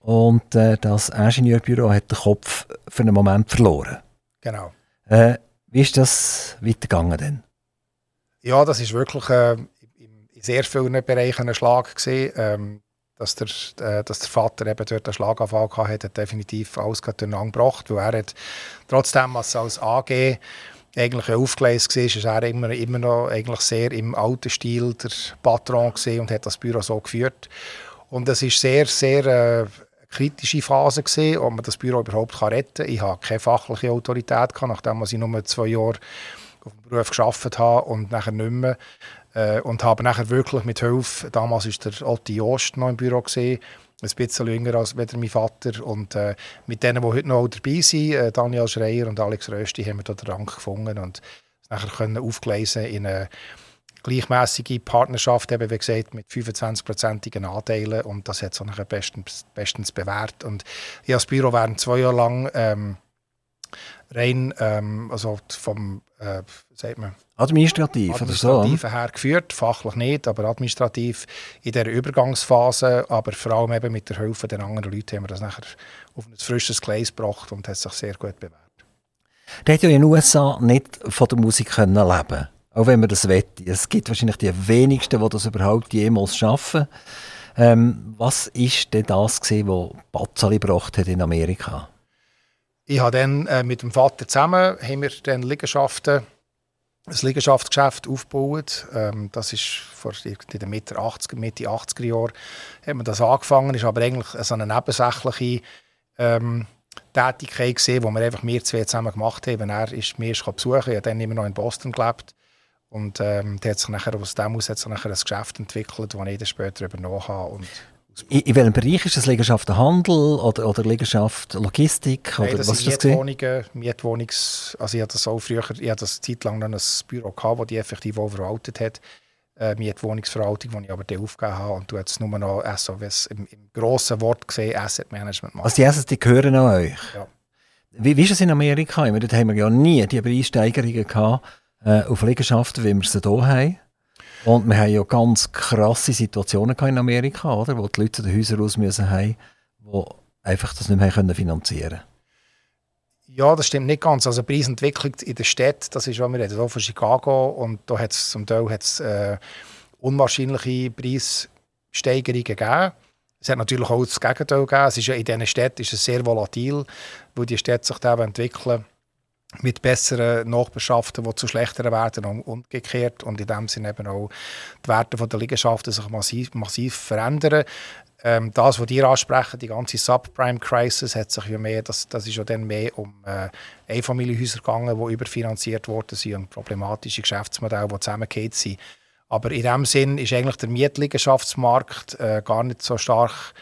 und äh, das Ingenieurbüro hat den Kopf für einen Moment verloren. Genau. Äh, wie ist das weitergegangen denn? Ja, das ist wirklich äh, in sehr vielen Bereichen ein Schlag gewesen. Ähm, dass der, äh, dass der Vater eben dort einen Schlaganfall hatte, hat definitiv alles durcheinander gebracht, weil er hat trotzdem als, als AG eigentlich aufgelesen war, ist er immer, immer noch eigentlich sehr im alten Stil der Patron und hat das Büro so geführt. Und es ist sehr, sehr äh, kritische Phase gesehen, ob man das Büro überhaupt kann retten kann. Ich habe keine fachliche Autorität gehabt, nachdem ich nur zwei Jahre auf dem Beruf geschafft habe und nachher nicht mehr. Äh, und habe nachher wirklich mit Hilfe, damals war der Otti Jost noch im Büro gesehen, ein bisschen jünger als mein Vater und äh, mit denen, die heute noch dabei sind, äh, Daniel Schreier und Alex Rösti, haben wir da den Rang gefunden und nachher können aufgelesen in eine gleichmäßige Partnerschaft, eben wie gesagt, mit 25-prozentigen Anteilen und das hat so nachher bestens, bestens bewährt. Und ich als Büro während zwei Jahre lang ähm, rein, ähm, also vom, äh, sagt man, Administrativ, administrativ her geführt, fachlich nicht, aber administrativ in der Übergangsphase, aber vor allem eben mit der Hilfe der anderen Leute haben wir das nachher auf ein frisches Gleis gebracht und hat sich sehr gut bewährt. Der hat ja in den USA nicht von der Musik können leben auch wenn man das wette. Es gibt wahrscheinlich die wenigsten, die das überhaupt jemals schaffen. Ähm, was ist denn das gewesen, was Bazzali gebracht hat in Amerika? Ich habe dann äh, mit dem Vater zusammen haben wir dann Liegenschaften, ein Liegenschaftsgeschäft aufgebaut. Ähm, das ist vor in den Mitte 80er, Mitte 80er Jahren hat man das angefangen. Ist aber eigentlich so eine nebensächliche ähm, Tätigkeit gesehen, wo wir einfach wir zwei zusammen gemacht haben. Er ist mich besuchen. Ich habe dann immer noch in Boston gelebt. Und ähm, hat sich nachher, aus dem aus hat sich nachher ein Geschäft entwickelt, das ich dann später übernommen habe. Und in, in welchem Bereich ist das Liegenschaft Handel oder, oder Liegenschaft Logistik? Oder Nein, das was ist Mietwohnungen, Mietwohnungs... Also ich hatte das auch früher, ich hatte das Zeit lang ein Büro gehabt, das die effektiv auch verwaltet hat. Äh, Mietwohnungsverwaltung, die ich aber dann aufgegeben habe und du jetzt nur noch SOS im, im grossen Wort gesehen Asset Management machen. Also die Assets, die gehören auch euch? Ja. Wie, wie ist es in Amerika? Meine, dort haben wir ja nie die Preissteigerungen gehabt äh, auf Liegenschaften, wie wir sie hier haben. Und wir haben ja ganz krasse Situationen in Amerika, oder, wo die Leute den Häuser raus müssen haben, die einfach das nicht mehr können finanzieren Ja, das stimmt nicht ganz. Also die Preisentwicklung in der Stadt, das ist, was wir reden, hier von Chicago, und da hat es zum Teil hat's, äh, unwahrscheinliche Preissteigerungen gegeben. Es hat natürlich auch das Gegenteil gegeben. Es ist ja in diesen Städten ist es sehr volatil, wo die Städte sich da entwickeln mit besseren Nachbarschaften, die zu schlechteren werden und umgekehrt und in dem Sinne eben auch die Werte der Liegenschaften sich massiv, massiv verändern. Ähm, das, was ihr ansprechen, die ganze Subprime-Crisis, hat sich ja mehr, das, das ist ja dann mehr um äh, Einfamilienhäuser gegangen, die überfinanziert worden sind und problematische Geschäftsmodelle, die zusammengehört sind. Aber in dem Sinn ist eigentlich der Mietliegenschaftsmarkt äh, gar nicht so stark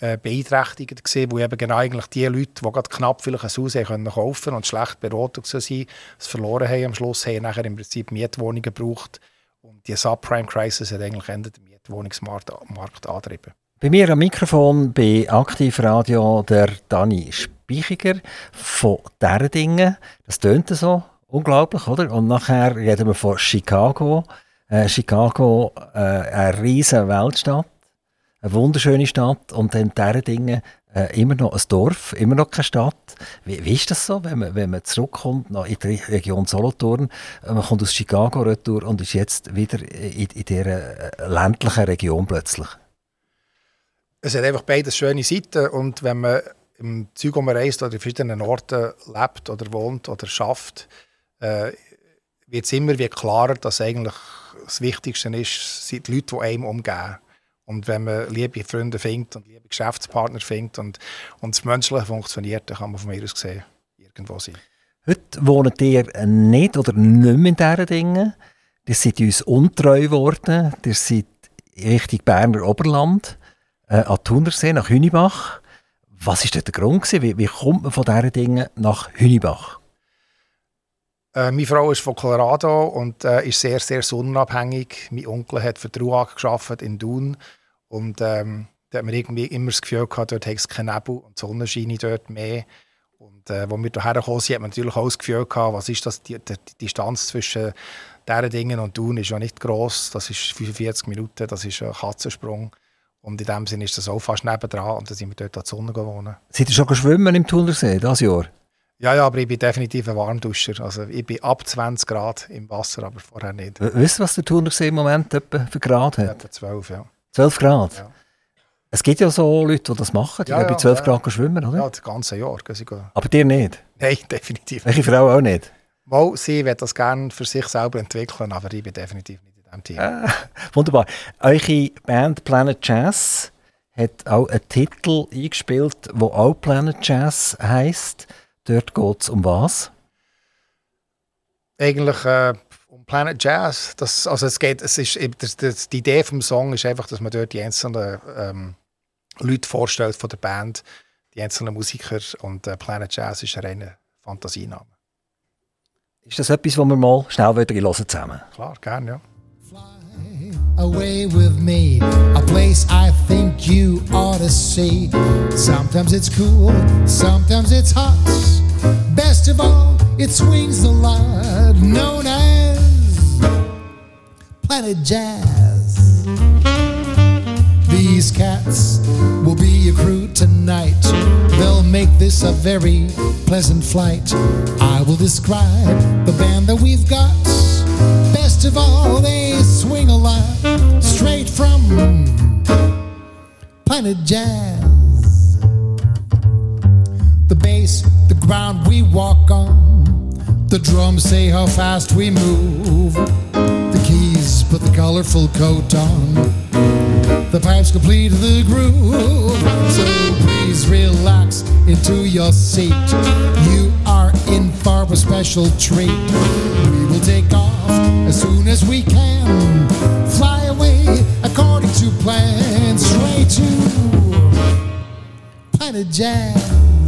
äh, beeinträchtigt gewesen, wo eben genau eigentlich die Leute, die knapp vielleicht ein Haus haben kaufen und schlecht beraten waren, es verloren haben am Schluss, haben nachher im Prinzip Mietwohnungen gebraucht und die Subprime-Crisis hat eigentlich den Mietwohnungsmarkt Markt angetrieben. Bei mir am Mikrofon bei Aktivradio der Dani Speichiger von dieser Dingen. Das tönt so unglaublich, oder? Und nachher reden wir von Chicago. Äh, Chicago, äh, eine riesige Weltstadt eine wunderschöne Stadt und dann diese Dinge äh, immer noch ein Dorf, immer noch keine Stadt. Wie, wie ist das so, wenn man, wenn man zurückkommt in die Region Solothurn, äh, man kommt aus Chicago retour und ist jetzt wieder in, in dieser äh, ländlichen Region plötzlich? es hat einfach beides schöne Seiten und wenn man im man reist oder in verschiedenen Orten lebt oder wohnt oder schafft, äh, wird es immer wie klarer, dass eigentlich das Wichtigste ist, sind die Leute, die einem umgeben. Und wenn man liebe Freunde findet und liebe Geschäftspartner findet und, und das Menschliche funktioniert, dann kann man von mir aus gesehen irgendwo sein. Heute wohnt ihr nicht oder nicht mehr in diesen Dingen. Ihr seid uns untreu geworden. Ihr seid Richtung Berner Oberland, äh, an Thunersee, nach Hünibach. Was war der Grund? Wie, wie kommt man von diesen Dingen nach Hünibach? Äh, meine Frau ist von Colorado und äh, ist sehr, sehr sonnenabhängig. Mein Onkel hat für die Ruag gearbeitet in Dun und ähm, da hat man irgendwie immer das Gefühl gehabt, dort hat es keinen Nebel und die Sonne scheint dort mehr. Und äh, als wir hierher gekommen sind, hat man natürlich auch das Gefühl gehabt, was ist das, die, die, die Distanz zwischen diesen Dingen und Dun ist ja nicht gross. Das ist 45 Minuten, das ist ein Katzensprung. Und in dem Sinne ist das auch fast nebendran und dann sind wir dort an die Sonne gewohnt. Seid ihr schon geschwommen im Thunersee, dieses Jahr? Ja, ja, aber ich bin definitiv ein Warmduscher. Also ich bin ab 20 Grad im Wasser, aber vorher nicht. Wisst ihr, was der Thunersee im Moment etwa für Grad hat? Etwa 12, ja. 12 Grad? Ja. Es gibt ja so Leute, die das machen, die Ja, gehen bei ja, 12 ja. Grad schwimmen, oder? Ja, das ganze Jahr. sie gehen. Aber dir nicht? Nein, [LAUGHS] definitiv Welche Frau auch nicht? Mal, sie wird das gerne für sich selber entwickeln, aber ich bin definitiv nicht in diesem Team. Ah, wunderbar. Eure Band Planet Jazz hat auch einen Titel eingespielt, wo auch Planet Jazz heisst. Dort geht es um was? Eigentlich äh, Planet Jazz. Das, also es geht, es ist, eben das, das, die Idee vom Song ist einfach, dass man dort die einzelnen ähm, Leute vorstellt von der Band, die einzelnen Musiker und äh, Planet Jazz ist ein reiner Fantasiename. Ist das etwas, wo wir mal schnell wieder hören zusammen? Klar, gerne, ja. Fly away with me, a place I think you ought to see. Sometimes it's cool, sometimes it's hot. Best of all, it swings the lot, known as Planet Jazz. These cats will be your crew tonight. They'll make this a very pleasant flight. I will describe the band that we've got. Best of all, they swing a lot straight from Planet Jazz. The bass, the ground we walk on. The drums say how fast we move. Keys put the colorful coat on. The pipes complete the groove. So please relax into your seat. You are in for a special treat. We will take off as soon as we can. Fly away according to plan. Straight to Planet Jazz.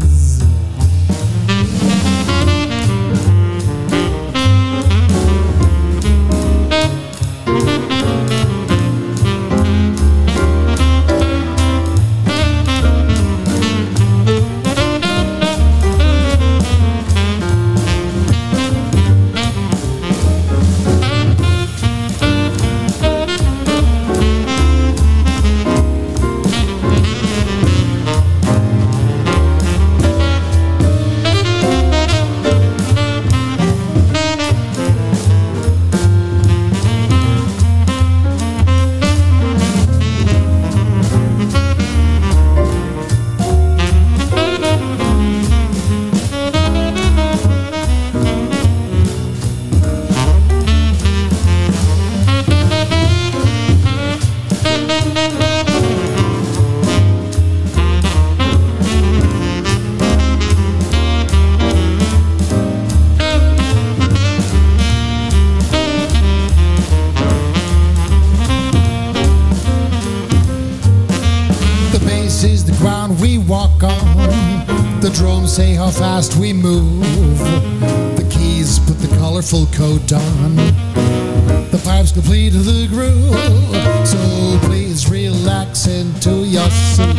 Complete the groove. So please relax into your seat.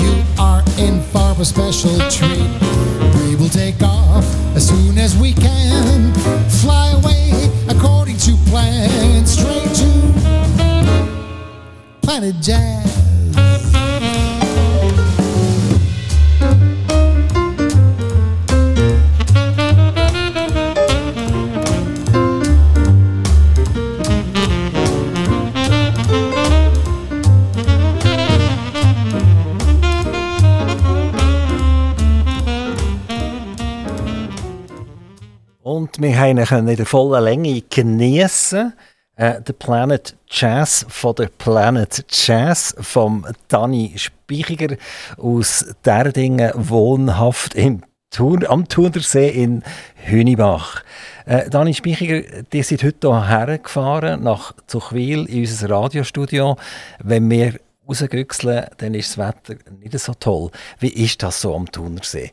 You are in for a special treat. We will take off as soon as we can. Fly away according to plan. Straight to Planet Jazz. Wir haben ihn in der vollen Länge geniessen. Äh, der Planet Jazz von der Planet Jazz vom Dani Speichiger aus Derdingen, wohnhaft im Thun, am Thunersee in Hünibach. Äh, Dani Speichiger, die sind heute hierher gefahren, nach Zuchwil, in unser Radiostudio. Wenn wir rausgüchseln, dann ist das Wetter nicht so toll. Wie ist das so am Thunersee?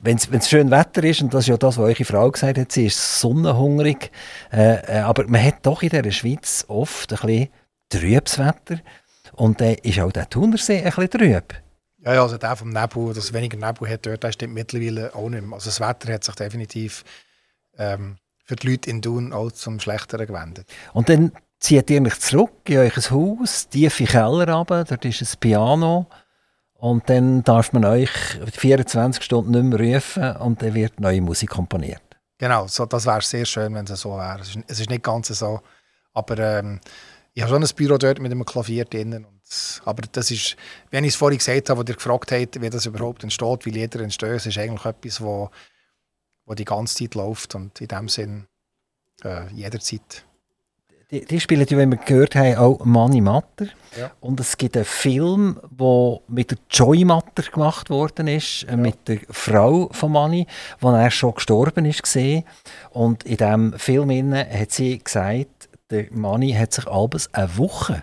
Wenn es schön Wetter ist, und das ist ja das, was eure Frau gesagt hat, sie ist sonnenhungrig, äh, äh, aber man hat doch in der Schweiz oft ein bisschen trübes Wetter und dann ist auch der Thunersee ein bisschen trüb. Ja, ja, also der vom Nebel, dass weniger Nebel hat dort, das stimmt mittlerweile auch nicht mehr. Also das Wetter hat sich definitiv ähm, für die Leute in Thun auch zum Schlechteren gewendet. Und dann zieht ihr mich zurück in euch Haus, tiefe Keller runter, dort ist ein Piano und dann darf man euch 24 Stunden nicht mehr rufen und dann wird neue Musik komponiert. Genau, so, das wäre sehr schön, wenn es so wäre. Es ist, es ist nicht ganz so, aber ähm, ich habe schon ein Büro dort mit einem Klavier drinnen. Und, aber das ist, wie ich es vorhin gesagt habe, wo ihr gefragt habt, wie das überhaupt entsteht, wie Lieder entstehen, ist eigentlich etwas, wo, wo die ganze Zeit läuft und in dem Sinn äh, jederzeit. Die, die spielen ja, wie wir gehört haben, auch Mani Matter. Ja. Und es gibt einen Film, der mit der Joy Matter gemacht worden ist, äh, mit der Frau von Mani, wo er schon gestorben ist. Und in diesem Film hat sie gesagt, der Mani hat sich abends eine Woche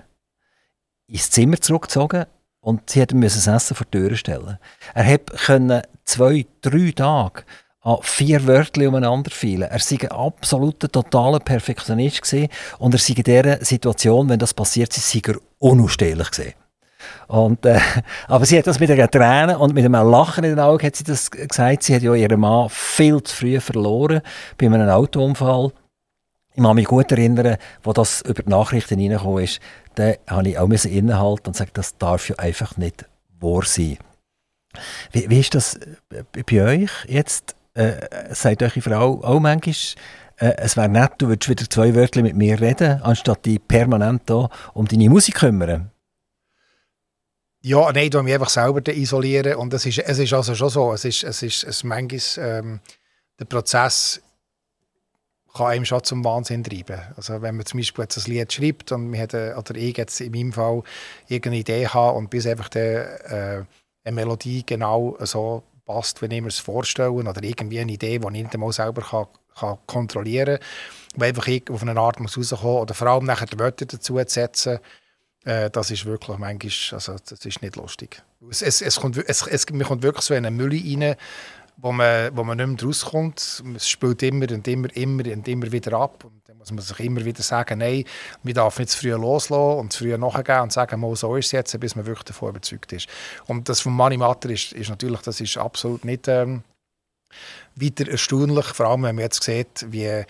ins Zimmer zurückgezogen und sie musste das Essen vor die Tür stellen. Er konnte zwei, drei Tage an vier Wörter umeinander fielen. Er war ein absoluter, totaler Perfektionist gewesen, und er sei in dieser Situation, wenn das passiert ist, sei unausstehlich gewesen. Und, äh, [LAUGHS] aber sie hat das mit einer Träne und mit einem Lachen in den Augen hat sie das gesagt. Sie hat ja ihren Mann viel zu früh verloren bei einem Autounfall. Ich kann mich gut erinnern, wo das über die Nachrichten reingekommen ist, da habe ich auch innehalten und gesagt, das darf ja einfach nicht wahr sein. Wie, wie ist das bei euch jetzt? Äh, sagt eure Frau auch manchmal, äh, es wäre nett, du würdest wieder zwei Wörter mit mir reden, anstatt dich permanent um deine Musik kümmern? Ja, nein, du mich einfach selber isolieren und es ist, es ist also schon so, es ist, es ist es manchmal, ähm, der Prozess kann einem schon zum Wahnsinn treiben. Also wenn man zum Beispiel jetzt ein Lied schreibt und man hat, oder ich jetzt in meinem Fall irgendeine Idee habe und bis einfach der, äh, eine Melodie genau so passt, wenn ich mir es vorstelle, oder irgendwie eine Idee, die ich nicht einmal selber kann, kann kontrollieren kann, die einfach auf eine Art muss rauskommen oder vor allem nachher die Wörter dazu zu setzen, äh, das ist wirklich manchmal, also das ist nicht lustig. Es, es, es kommt, es, es, man kommt wirklich so in eine Mülle rein, wo man, wo man nicht mehr rauskommt. Es spielt immer und immer, immer und immer wieder ab. Und dann muss man sich immer wieder sagen, nein, man darf nicht zu früh loslassen und zu früh nachgehen und sagen, mal, so ist es jetzt, bis man wirklich davon überzeugt ist. Und das von Money Matter ist, ist natürlich, das ist absolut nicht ähm, weiter erstaunlich, vor allem wenn man jetzt sieht, wie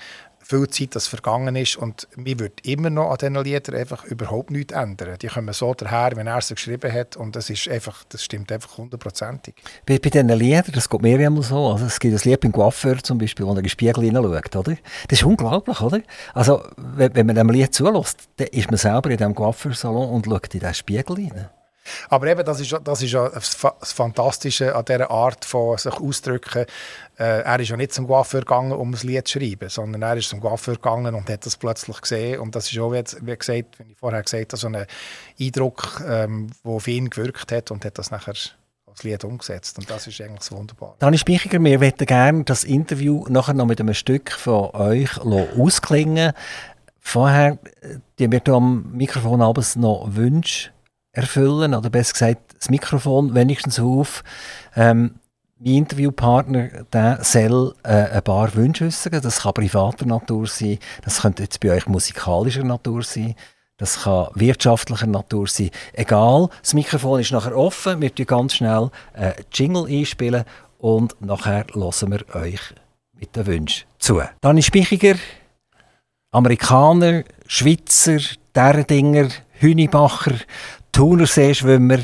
viel Zeit das vergangen ist und mir wird immer noch an diesen Liedern einfach überhaupt nichts ändern. Die kommen so daher, wenn er sie geschrieben hat und das ist einfach, das stimmt einfach hundertprozentig. Bei, bei diesen Liedern, das geht mir immer so, also es gibt ein Lied beim Coiffeur zum Beispiel, wo er in den Spiegel hineinschaut, oder? Das ist unglaublich, oder? Also, wenn, wenn man dem Lied zulässt, dann ist man selber in diesem Coiffeursalon und schaut in diesen Spiegel hinein. Aber eben, das ist, das ist ja das Fantastische an dieser Art von sich ausdrücken. Äh, er ist ja nicht zum Coiffeur gegangen, um ein Lied zu schreiben, sondern er ist zum Coiffeur gegangen und hat das plötzlich gesehen. Und das ist auch, wie, wie gesagt, wie ich vorher gesagt habe, so ein Eindruck, ähm, der auf ihn gewirkt hat und hat das nachher als Lied umgesetzt. Und das ist eigentlich wunderbar. Dani Spichiger, wir möchten gerne das Interview nachher noch mit einem Stück von euch ausklingen Vorher, äh, die wir hier am Mikrofon abends noch Wünsche erfüllen, oder besser gesagt, das Mikrofon wenigstens auf. Ähm, mein Interviewpartner der soll äh, ein paar Wünsche äußern. Das kann privater Natur sein, das könnte jetzt bei euch musikalischer Natur sein, das kann wirtschaftlicher Natur sein. Egal, das Mikrofon ist nachher offen, wir tun ganz schnell einen Jingle einspielen und nachher hören wir euch mit den Wünschen zu. Dani Spichiger, Amerikaner, Schweizer, Derdinger, Hünibacher, Thunerseeschwimmer.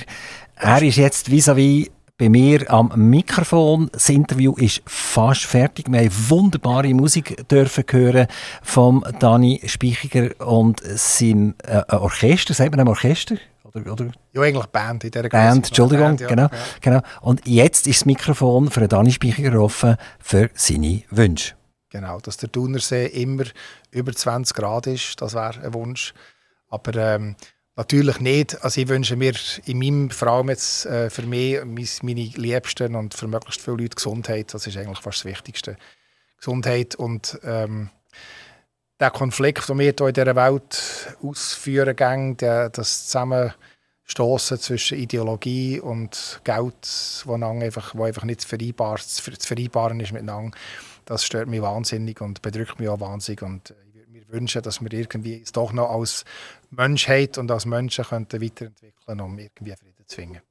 Er ist jetzt vis-à-vis -vis bei mir am Mikrofon. Das Interview ist fast fertig. Wir haben wunderbare Musik dürfen hören vom Dani Speichiger und seinem äh, Orchester. Sagt man einem Orchester? Oder, oder? Ja, eigentlich Band in dieser Band, Entschuldigung, Band, ja, genau, genau. Und jetzt ist das Mikrofon für Dani Speichiger offen für seine Wünsche. Genau, dass der Thunersee immer über 20 Grad ist, das wäre ein Wunsch. Aber ähm, natürlich nicht. Also ich wünsche mir in meinem, vor jetzt äh, für mich, meine Liebsten und für möglichst viele Leute Gesundheit. Das ist eigentlich fast das Wichtigste. Gesundheit und ähm, der Konflikt, den wir hier in dieser Welt ausführen gehen, der, das Zusammenstoßen zwischen Ideologie und Geld, wo einfach, wo einfach nicht vereinbar, zu vereinbaren ist miteinander, das stört mich wahnsinnig und bedrückt mich auch wahnsinnig. Und ich würde mir wünschen, dass wir irgendwie doch noch als Menschheit und als Menschen könnten weiterentwickeln, um irgendwie Frieden zu finden.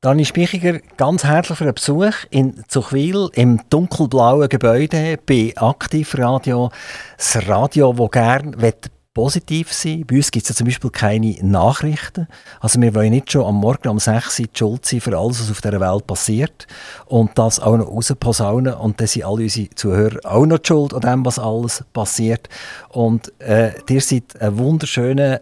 Dani Spichiger, ganz herzlich für den Besuch in Zuchwil im dunkelblauen Gebäude bei Aktivradio. Das Radio, das gerne positiv sein Bei uns gibt es ja zum Beispiel keine Nachrichten. Also wir wollen nicht schon am Morgen um 6 Uhr die Schuld sein für alles, was auf dieser Welt passiert und das auch noch rausposaunen und dann sind alle unsere Zuhörer auch noch die Schuld an dem, was alles passiert. Und äh, ihr seid ein wunderschöner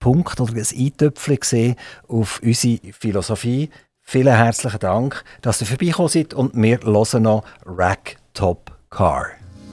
Punkt oder ein Eintöpfchen auf unsere Philosophie. Vielen herzlichen Dank, dass ihr vorbeigekommen seid und wir hören noch Rack Top Car.